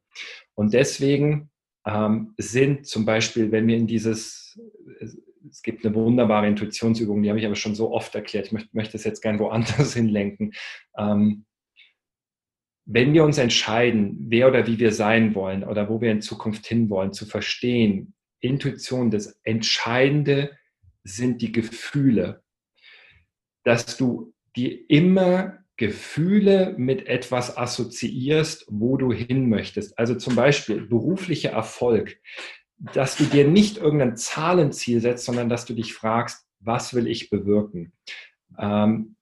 Und deswegen ähm, sind zum Beispiel, wenn wir in dieses, es gibt eine wunderbare Intuitionsübung, die habe ich aber schon so oft erklärt, ich möchte, möchte es jetzt gern woanders hinlenken. Ähm, wenn wir uns entscheiden, wer oder wie wir sein wollen oder wo wir in Zukunft hinwollen, zu verstehen, Intuition, das Entscheidende sind die Gefühle, dass du dir immer Gefühle mit etwas assoziierst, wo du hin möchtest. Also zum Beispiel beruflicher Erfolg, dass du dir nicht irgendein Zahlenziel setzt, sondern dass du dich fragst, was will ich bewirken? Ähm,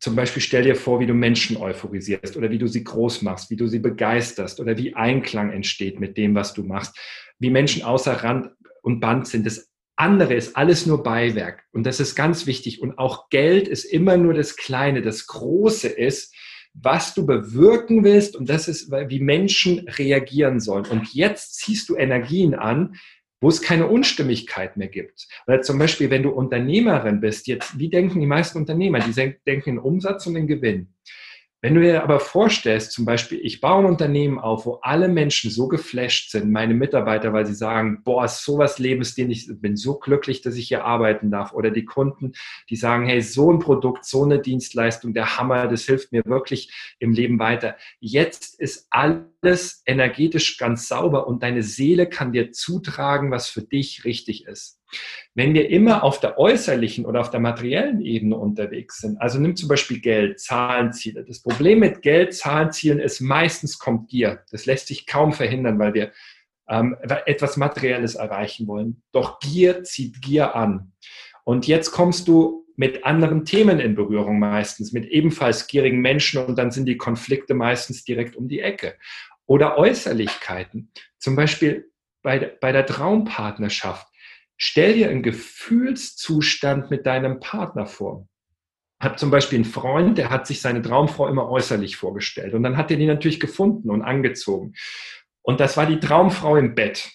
zum Beispiel stell dir vor, wie du Menschen euphorisierst oder wie du sie groß machst, wie du sie begeisterst oder wie Einklang entsteht mit dem, was du machst, wie Menschen außer Rand und Band sind. Das andere ist alles nur Beiwerk und das ist ganz wichtig. Und auch Geld ist immer nur das Kleine. Das Große ist, was du bewirken willst und das ist, wie Menschen reagieren sollen. Und jetzt ziehst du Energien an, wo es keine Unstimmigkeit mehr gibt. Oder zum Beispiel, wenn du Unternehmerin bist, jetzt, wie denken die meisten Unternehmer? Die denken in Umsatz und in Gewinn. Wenn du dir aber vorstellst, zum Beispiel, ich baue ein Unternehmen auf, wo alle Menschen so geflasht sind, meine Mitarbeiter, weil sie sagen, boah, ist sowas Lebensstil, ich bin so glücklich, dass ich hier arbeiten darf. Oder die Kunden, die sagen, hey, so ein Produkt, so eine Dienstleistung, der Hammer, das hilft mir wirklich im Leben weiter. Jetzt ist alles energetisch ganz sauber und deine Seele kann dir zutragen, was für dich richtig ist. Wenn wir immer auf der äußerlichen oder auf der materiellen Ebene unterwegs sind, also nimm zum Beispiel Geld, Zahlenziele. Das Problem mit Geld, Zahlenzielen ist, meistens kommt Gier. Das lässt sich kaum verhindern, weil wir ähm, etwas Materielles erreichen wollen. Doch Gier zieht Gier an. Und jetzt kommst du mit anderen Themen in Berührung meistens, mit ebenfalls gierigen Menschen und dann sind die Konflikte meistens direkt um die Ecke. Oder Äußerlichkeiten. Zum Beispiel bei, bei der Traumpartnerschaft Stell dir einen Gefühlszustand mit deinem Partner vor. Hab zum Beispiel einen Freund, der hat sich seine Traumfrau immer äußerlich vorgestellt. Und dann hat er die natürlich gefunden und angezogen. Und das war die Traumfrau im Bett.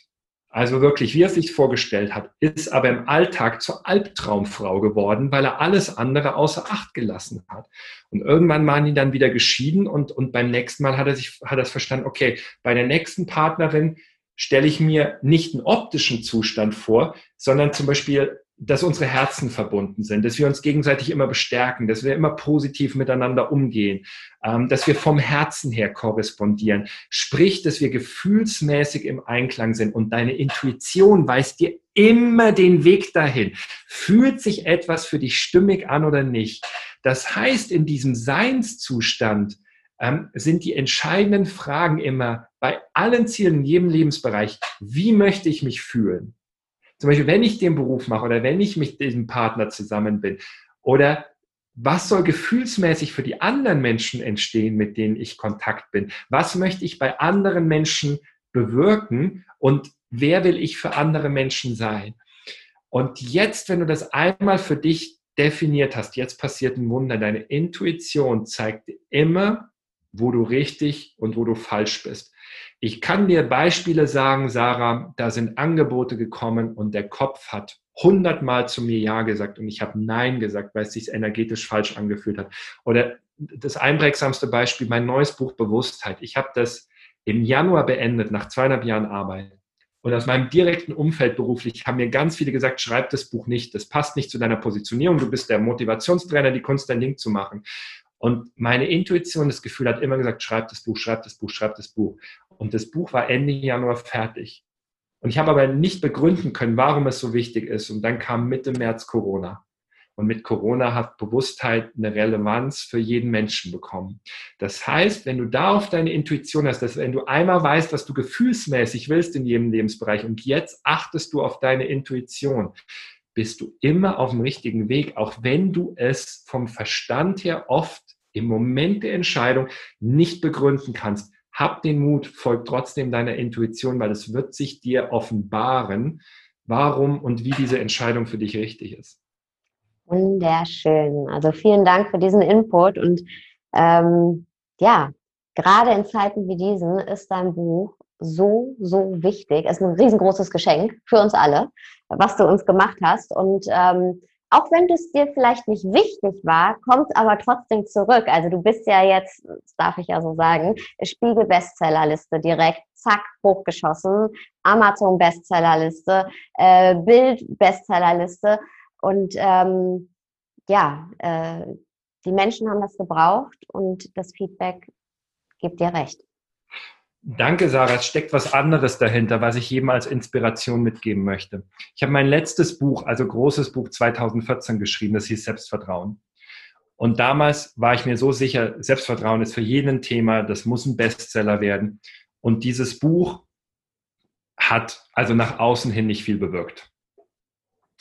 Also wirklich, wie er sich vorgestellt hat, ist aber im Alltag zur Albtraumfrau geworden, weil er alles andere außer Acht gelassen hat. Und irgendwann waren die dann wieder geschieden und, und beim nächsten Mal hat er sich, hat er es verstanden, okay, bei der nächsten Partnerin stelle ich mir nicht einen optischen Zustand vor, sondern zum Beispiel dass unsere Herzen verbunden sind, dass wir uns gegenseitig immer bestärken, dass wir immer positiv miteinander umgehen, ähm, dass wir vom Herzen her korrespondieren. Sprich, dass wir gefühlsmäßig im Einklang sind und deine Intuition weist dir immer den Weg dahin. Fühlt sich etwas für dich stimmig an oder nicht? Das heißt, in diesem Seinszustand ähm, sind die entscheidenden Fragen immer bei allen Zielen in jedem Lebensbereich, wie möchte ich mich fühlen? Zum Beispiel, wenn ich den Beruf mache oder wenn ich mit diesem Partner zusammen bin oder was soll gefühlsmäßig für die anderen Menschen entstehen, mit denen ich Kontakt bin? Was möchte ich bei anderen Menschen bewirken und wer will ich für andere Menschen sein? Und jetzt, wenn du das einmal für dich definiert hast, jetzt passiert ein Wunder. Deine Intuition zeigt dir immer, wo du richtig und wo du falsch bist. Ich kann dir Beispiele sagen, Sarah, da sind Angebote gekommen und der Kopf hat hundertmal zu mir Ja gesagt und ich habe Nein gesagt, weil es sich energetisch falsch angefühlt hat. Oder das einprägsamste Beispiel, mein neues Buch Bewusstheit. Ich habe das im Januar beendet, nach zweieinhalb Jahren Arbeit. Und aus meinem direkten Umfeld beruflich haben mir ganz viele gesagt, schreib das Buch nicht, das passt nicht zu deiner Positionierung, du bist der Motivationstrainer, die Kunst, dein Ding zu machen. Und meine Intuition, das Gefühl hat immer gesagt, schreib das Buch, schreib das Buch, schreib das Buch. Und das Buch war Ende Januar fertig. Und ich habe aber nicht begründen können, warum es so wichtig ist. Und dann kam Mitte März Corona. Und mit Corona hat Bewusstheit eine Relevanz für jeden Menschen bekommen. Das heißt, wenn du da auf deine Intuition hast, dass wenn du einmal weißt, was du gefühlsmäßig willst in jedem Lebensbereich und jetzt achtest du auf deine Intuition, bist du immer auf dem richtigen Weg, auch wenn du es vom Verstand her oft im Moment der Entscheidung nicht begründen kannst. Hab den Mut, folg trotzdem deiner Intuition, weil es wird sich dir offenbaren, warum und wie diese Entscheidung für dich richtig ist. Wunderschön. Also vielen Dank für diesen Input und ähm, ja, gerade in Zeiten wie diesen ist dein Buch so, so wichtig. Es ist ein riesengroßes Geschenk für uns alle, was du uns gemacht hast. Und ähm, auch wenn es dir vielleicht nicht wichtig war, kommt aber trotzdem zurück. Also du bist ja jetzt, darf ich ja so sagen, Spiegel Bestsellerliste direkt, zack, hochgeschossen, Amazon Bestsellerliste, äh, Bild Bestsellerliste und ähm, ja, äh, die Menschen haben das gebraucht und das Feedback gibt dir recht. Danke, Sarah. Es steckt was anderes dahinter, was ich jedem als Inspiration mitgeben möchte. Ich habe mein letztes Buch, also großes Buch 2014 geschrieben, das hieß Selbstvertrauen. Und damals war ich mir so sicher, Selbstvertrauen ist für jeden ein Thema, das muss ein Bestseller werden. Und dieses Buch hat also nach außen hin nicht viel bewirkt.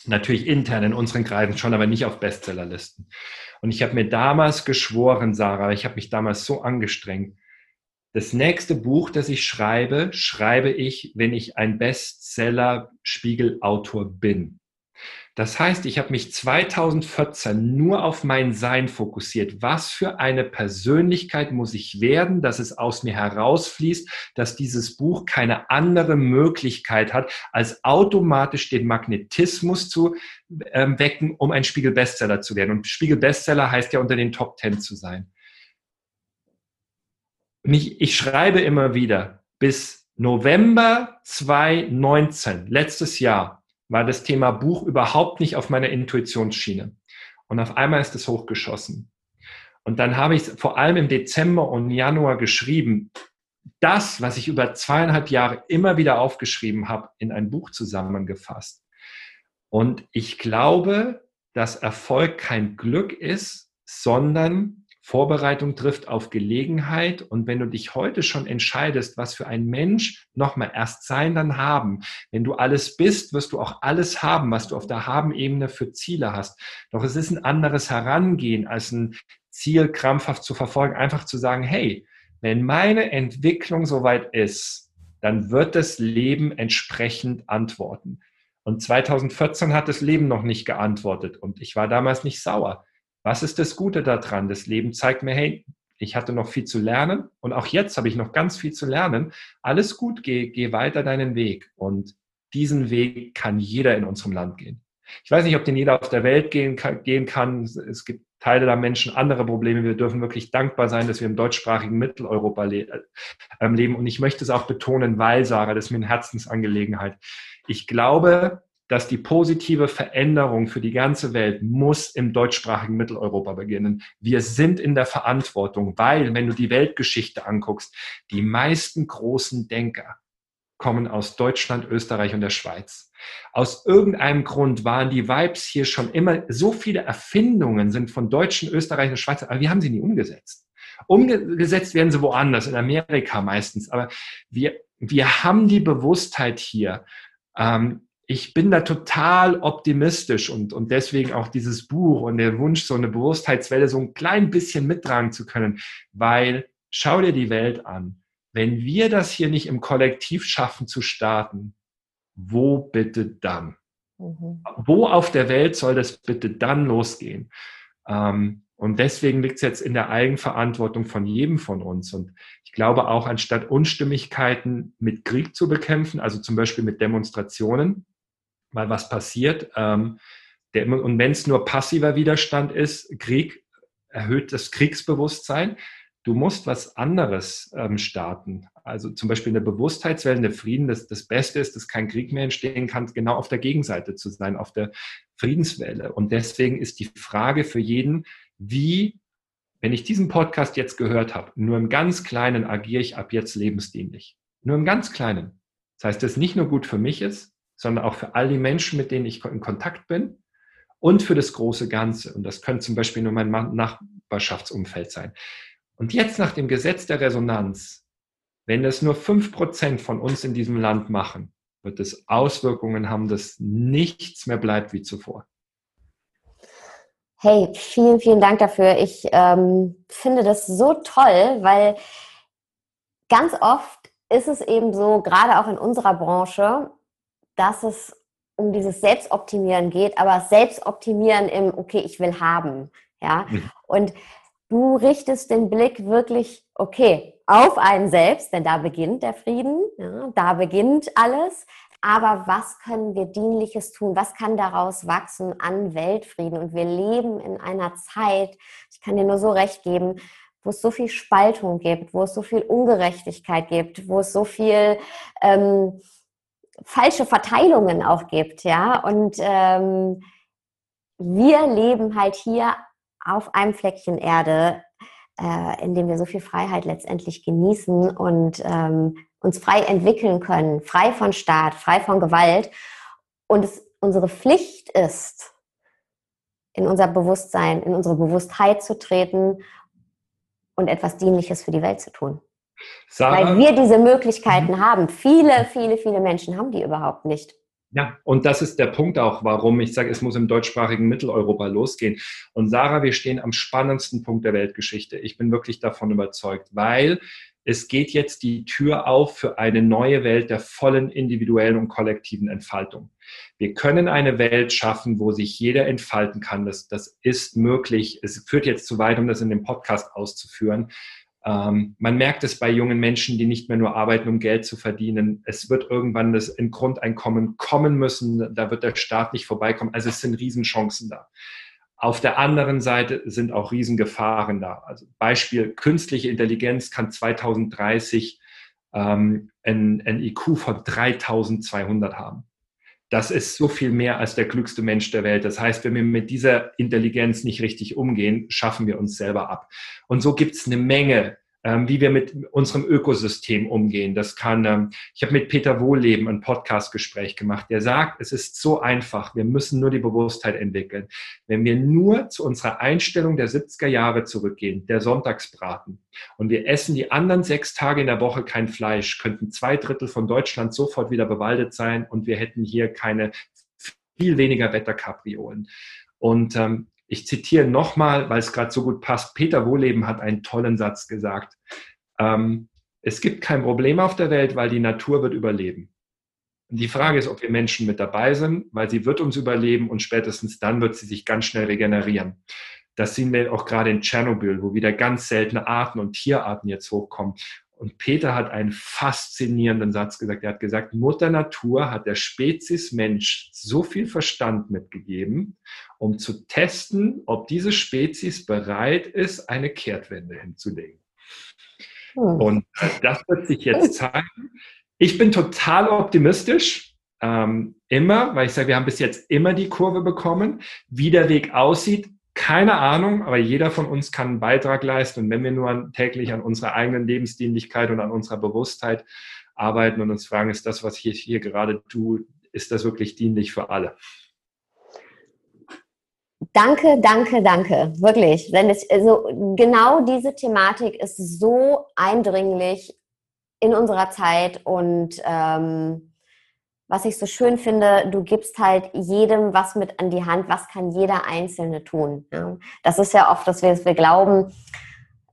Natürlich intern in unseren Kreisen schon, aber nicht auf Bestsellerlisten. Und ich habe mir damals geschworen, Sarah, ich habe mich damals so angestrengt, das nächste Buch, das ich schreibe, schreibe ich, wenn ich ein Bestseller-Spiegelautor bin. Das heißt, ich habe mich 2014 nur auf mein Sein fokussiert. Was für eine Persönlichkeit muss ich werden, dass es aus mir herausfließt, dass dieses Buch keine andere Möglichkeit hat, als automatisch den Magnetismus zu äh, wecken, um ein Spiegel-Bestseller zu werden. Und Spiegel-Bestseller heißt ja unter den Top Ten zu sein. Und ich, ich schreibe immer wieder, bis November 2019, letztes Jahr, war das Thema Buch überhaupt nicht auf meiner Intuitionsschiene. Und auf einmal ist es hochgeschossen. Und dann habe ich vor allem im Dezember und Januar geschrieben, das, was ich über zweieinhalb Jahre immer wieder aufgeschrieben habe, in ein Buch zusammengefasst. Und ich glaube, dass Erfolg kein Glück ist, sondern Vorbereitung trifft auf Gelegenheit. Und wenn du dich heute schon entscheidest, was für ein Mensch nochmal erst sein, dann haben. Wenn du alles bist, wirst du auch alles haben, was du auf der Haben-Ebene für Ziele hast. Doch es ist ein anderes Herangehen, als ein Ziel krampfhaft zu verfolgen. Einfach zu sagen, hey, wenn meine Entwicklung soweit ist, dann wird das Leben entsprechend antworten. Und 2014 hat das Leben noch nicht geantwortet und ich war damals nicht sauer. Was ist das Gute daran? Das Leben zeigt mir, hey, ich hatte noch viel zu lernen und auch jetzt habe ich noch ganz viel zu lernen. Alles gut, geh, geh weiter deinen Weg. Und diesen Weg kann jeder in unserem Land gehen. Ich weiß nicht, ob den jeder auf der Welt gehen kann. Gehen kann. Es gibt Teile der Menschen andere Probleme. Wir dürfen wirklich dankbar sein, dass wir im deutschsprachigen Mitteleuropa le äh, leben. Und ich möchte es auch betonen, weil, Sarah, das ist mir eine Herzensangelegenheit. Ich glaube, dass die positive Veränderung für die ganze Welt muss im deutschsprachigen Mitteleuropa beginnen. Wir sind in der Verantwortung, weil, wenn du die Weltgeschichte anguckst, die meisten großen Denker kommen aus Deutschland, Österreich und der Schweiz. Aus irgendeinem Grund waren die Vibes hier schon immer, so viele Erfindungen sind von Deutschen, Österreich und Schweiz, aber wir haben sie nie umgesetzt. Umgesetzt werden sie woanders, in Amerika meistens, aber wir, wir haben die Bewusstheit hier, ähm, ich bin da total optimistisch und, und deswegen auch dieses Buch und der Wunsch, so eine Bewusstheitswelle so ein klein bisschen mittragen zu können, weil schau dir die Welt an. Wenn wir das hier nicht im Kollektiv schaffen zu starten, wo bitte dann? Mhm. Wo auf der Welt soll das bitte dann losgehen? Ähm, und deswegen liegt es jetzt in der Eigenverantwortung von jedem von uns. Und ich glaube auch, anstatt Unstimmigkeiten mit Krieg zu bekämpfen, also zum Beispiel mit Demonstrationen, weil was passiert. Ähm, der, und wenn es nur passiver Widerstand ist, Krieg erhöht das Kriegsbewusstsein. Du musst was anderes ähm, starten. Also zum Beispiel eine Bewusstheitswelle, eine Frieden, das, das Beste ist, dass kein Krieg mehr entstehen kann, genau auf der Gegenseite zu sein, auf der Friedenswelle. Und deswegen ist die Frage für jeden, wie, wenn ich diesen Podcast jetzt gehört habe, nur im ganz Kleinen agiere ich ab jetzt lebensdienlich. Nur im ganz Kleinen. Das heißt, das nicht nur gut für mich ist, sondern auch für all die Menschen, mit denen ich in Kontakt bin und für das große Ganze. Und das könnte zum Beispiel nur mein Nachbarschaftsumfeld sein. Und jetzt nach dem Gesetz der Resonanz, wenn es nur fünf Prozent von uns in diesem Land machen, wird es Auswirkungen haben, dass nichts mehr bleibt wie zuvor. Hey, vielen, vielen Dank dafür. Ich ähm, finde das so toll, weil ganz oft ist es eben so, gerade auch in unserer Branche, dass es um dieses Selbstoptimieren geht, aber Selbstoptimieren im, okay, ich will haben. Ja. Mhm. Und du richtest den Blick wirklich, okay, auf einen selbst, denn da beginnt der Frieden, ja, da beginnt alles. Aber was können wir Dienliches tun? Was kann daraus wachsen an Weltfrieden? Und wir leben in einer Zeit, ich kann dir nur so recht geben, wo es so viel Spaltung gibt, wo es so viel Ungerechtigkeit gibt, wo es so viel ähm, falsche Verteilungen auch gibt, ja. Und ähm, wir leben halt hier auf einem Fleckchen Erde, äh, in dem wir so viel Freiheit letztendlich genießen und ähm, uns frei entwickeln können, frei von Staat, frei von Gewalt. Und es unsere Pflicht ist, in unser Bewusstsein, in unsere Bewusstheit zu treten und etwas Dienliches für die Welt zu tun. Sarah, Weil wir diese Möglichkeiten mhm. haben. Viele, viele, viele Menschen haben die überhaupt nicht. Ja, und das ist der Punkt auch, warum ich sage, es muss im deutschsprachigen Mitteleuropa losgehen. Und Sarah, wir stehen am spannendsten Punkt der Weltgeschichte. Ich bin wirklich davon überzeugt, weil es geht jetzt die Tür auf für eine neue Welt der vollen individuellen und kollektiven Entfaltung. Wir können eine Welt schaffen, wo sich jeder entfalten kann. Das, das ist möglich. Es führt jetzt zu weit, um das in dem Podcast auszuführen. Ähm, man merkt es bei jungen Menschen, die nicht mehr nur arbeiten, um Geld zu verdienen. Es wird irgendwann das in Grundeinkommen kommen müssen. Da wird der Staat nicht vorbeikommen. Also es sind Riesenchancen da. Auf der anderen Seite sind auch Riesengefahren da. Also Beispiel, künstliche Intelligenz kann 2030 ähm, ein, ein IQ von 3200 haben. Das ist so viel mehr als der klügste Mensch der Welt. Das heißt, wenn wir mit dieser Intelligenz nicht richtig umgehen, schaffen wir uns selber ab. Und so gibt es eine Menge ähm, wie wir mit unserem Ökosystem umgehen. Das kann, ähm, ich habe mit Peter Wohleben ein Podcastgespräch gemacht, der sagt, es ist so einfach, wir müssen nur die Bewusstheit entwickeln. Wenn wir nur zu unserer Einstellung der 70er Jahre zurückgehen, der Sonntagsbraten, und wir essen die anderen sechs Tage in der Woche kein Fleisch, könnten zwei Drittel von Deutschland sofort wieder bewaldet sein und wir hätten hier keine viel weniger Wetterkapriolen. Und ähm, ich zitiere nochmal, weil es gerade so gut passt. Peter Wohleben hat einen tollen Satz gesagt. Ähm, es gibt kein Problem auf der Welt, weil die Natur wird überleben. Die Frage ist, ob wir Menschen mit dabei sind, weil sie wird uns überleben und spätestens dann wird sie sich ganz schnell regenerieren. Das sehen wir auch gerade in Tschernobyl, wo wieder ganz seltene Arten und Tierarten jetzt hochkommen. Und Peter hat einen faszinierenden Satz gesagt. Er hat gesagt, Mutter Natur hat der Spezies Mensch so viel Verstand mitgegeben, um zu testen, ob diese Spezies bereit ist, eine Kehrtwende hinzulegen. Hm. Und äh, das wird sich jetzt zeigen. Ich bin total optimistisch. Ähm, immer, weil ich sage, wir haben bis jetzt immer die Kurve bekommen. Wie der Weg aussieht, keine Ahnung, aber jeder von uns kann einen Beitrag leisten. Und wenn wir nur täglich an unserer eigenen Lebensdienlichkeit und an unserer Bewusstheit arbeiten und uns fragen, ist das, was ich hier gerade tue, ist das wirklich dienlich für alle? Danke, danke, danke. Wirklich. Denn es, also genau diese Thematik ist so eindringlich in unserer Zeit und ähm, was ich so schön finde, du gibst halt jedem was mit an die Hand, was kann jeder Einzelne tun. Ja? Das ist ja oft, dass wir, dass wir glauben,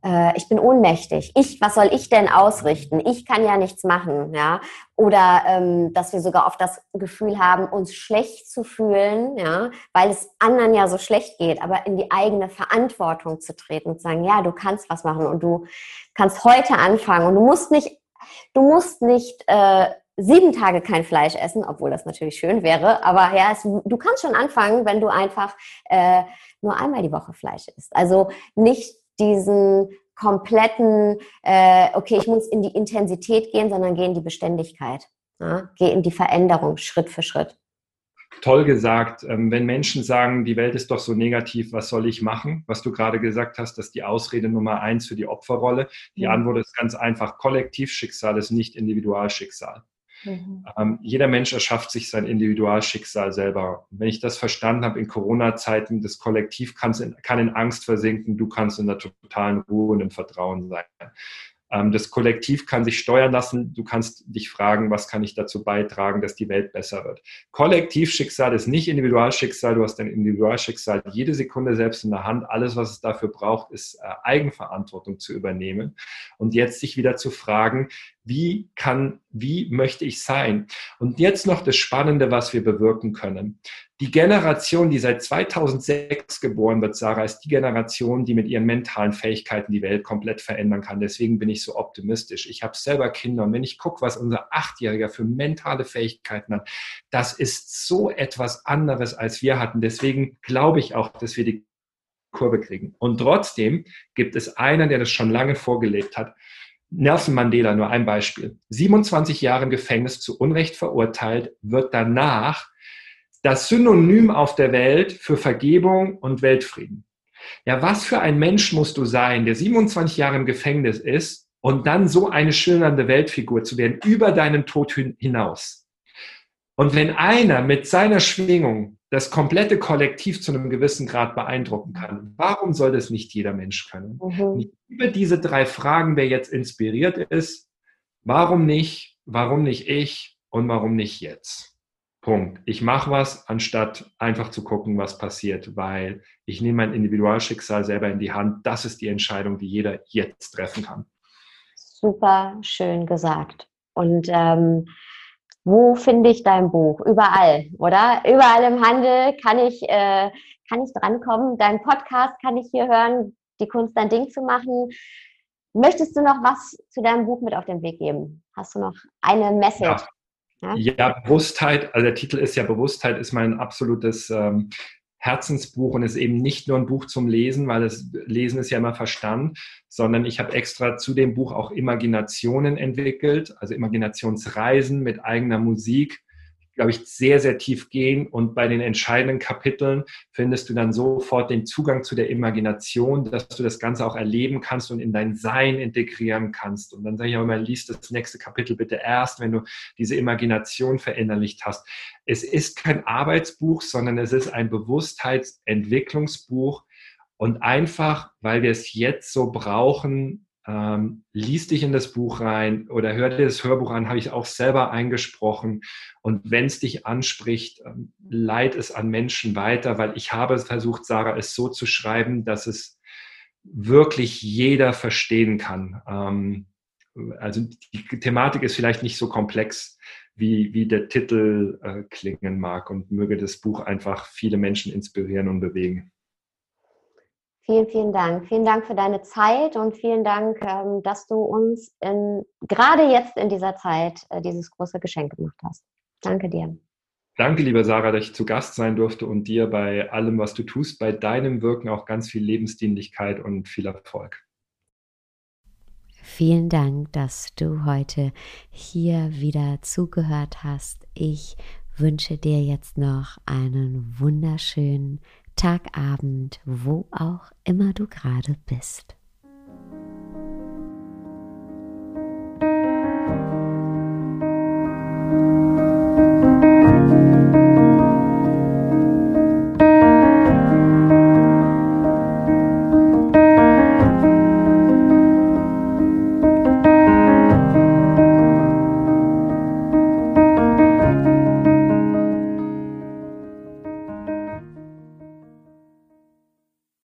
äh, ich bin ohnmächtig. Ich, was soll ich denn ausrichten? Ich kann ja nichts machen, ja. Oder ähm, dass wir sogar oft das Gefühl haben, uns schlecht zu fühlen, ja, weil es anderen ja so schlecht geht, aber in die eigene Verantwortung zu treten und zu sagen, ja, du kannst was machen und du kannst heute anfangen und du musst nicht, du musst nicht äh, sieben Tage kein Fleisch essen, obwohl das natürlich schön wäre. Aber ja, es, du kannst schon anfangen, wenn du einfach äh, nur einmal die Woche Fleisch isst. Also nicht diesen kompletten, äh, okay, ich muss in die Intensität gehen, sondern geh in die Beständigkeit. Ja? Geh in die Veränderung Schritt für Schritt. Toll gesagt. Ähm, wenn Menschen sagen, die Welt ist doch so negativ, was soll ich machen? Was du gerade gesagt hast, das ist die Ausrede Nummer eins für die Opferrolle. Die mhm. Antwort ist ganz einfach. Kollektivschicksal ist nicht Individualschicksal. Mhm. Ähm, jeder Mensch erschafft sich sein Individualschicksal selber. Wenn ich das verstanden habe in Corona-Zeiten, das Kollektiv kann in Angst versinken, du kannst in der totalen Ruhe und im Vertrauen sein. Ähm, das Kollektiv kann sich steuern lassen. Du kannst dich fragen, was kann ich dazu beitragen, dass die Welt besser wird. Kollektivschicksal ist nicht Individualschicksal. Du hast dein Individualschicksal jede Sekunde selbst in der Hand. Alles, was es dafür braucht, ist äh, Eigenverantwortung zu übernehmen. Und jetzt sich wieder zu fragen, wie kann, wie möchte ich sein? Und jetzt noch das Spannende, was wir bewirken können. Die Generation, die seit 2006 geboren wird, Sarah, ist die Generation, die mit ihren mentalen Fähigkeiten die Welt komplett verändern kann. Deswegen bin ich so optimistisch. Ich habe selber Kinder und wenn ich gucke, was unser Achtjähriger für mentale Fähigkeiten hat, das ist so etwas anderes, als wir hatten. Deswegen glaube ich auch, dass wir die Kurve kriegen. Und trotzdem gibt es einen, der das schon lange vorgelebt hat. Nelson Mandela, nur ein Beispiel. 27 Jahre im Gefängnis zu Unrecht verurteilt, wird danach das Synonym auf der Welt für Vergebung und Weltfrieden. Ja, was für ein Mensch musst du sein, der 27 Jahre im Gefängnis ist und dann so eine schillernde Weltfigur zu werden, über deinen Tod hinaus. Und wenn einer mit seiner Schwingung das komplette Kollektiv zu einem gewissen Grad beeindrucken kann. Warum soll das nicht jeder Mensch können? Mhm. Über diese drei Fragen, wer jetzt inspiriert ist, warum nicht, warum nicht ich und warum nicht jetzt? Punkt. Ich mache was, anstatt einfach zu gucken, was passiert, weil ich nehme mein Individualschicksal selber in die Hand. Das ist die Entscheidung, die jeder jetzt treffen kann. Super schön gesagt. Und ähm, wo finde ich dein Buch? Überall, oder? Überall im Handel kann ich, äh, kann ich drankommen. Dein Podcast kann ich hier hören, die Kunst dein Ding zu machen. Möchtest du noch was zu deinem Buch mit auf den Weg geben? Hast du noch eine Message? Ja, ja Bewusstheit, also der Titel ist ja Bewusstheit, ist mein absolutes ähm, Herzensbuch und ist eben nicht nur ein Buch zum Lesen, weil das Lesen ist ja immer Verstand, sondern ich habe extra zu dem Buch auch Imaginationen entwickelt, also Imaginationsreisen mit eigener Musik, glaube ich, sehr, sehr tief gehen. Und bei den entscheidenden Kapiteln findest du dann sofort den Zugang zu der Imagination, dass du das Ganze auch erleben kannst und in dein Sein integrieren kannst. Und dann sage ich auch immer, liest das nächste Kapitel bitte erst, wenn du diese Imagination verinnerlicht hast. Es ist kein Arbeitsbuch, sondern es ist ein Bewusstheitsentwicklungsbuch. Und einfach, weil wir es jetzt so brauchen, ähm, lies dich in das Buch rein oder hör dir das Hörbuch an, habe ich auch selber eingesprochen. Und wenn es dich anspricht, ähm, leit es an Menschen weiter, weil ich habe versucht, Sarah, es so zu schreiben, dass es wirklich jeder verstehen kann. Ähm, also die Thematik ist vielleicht nicht so komplex wie, wie der Titel äh, klingen mag und möge das Buch einfach viele Menschen inspirieren und bewegen. Vielen, vielen Dank. Vielen Dank für deine Zeit und vielen Dank, ähm, dass du uns in, gerade jetzt in dieser Zeit äh, dieses große Geschenk gemacht hast. Danke dir. Danke, liebe Sarah, dass ich zu Gast sein durfte und dir bei allem, was du tust, bei deinem Wirken auch ganz viel Lebensdienlichkeit und viel Erfolg. Vielen Dank, dass du heute hier wieder zugehört hast. Ich wünsche dir jetzt noch einen wunderschönen Tag, Abend, wo auch immer du gerade bist.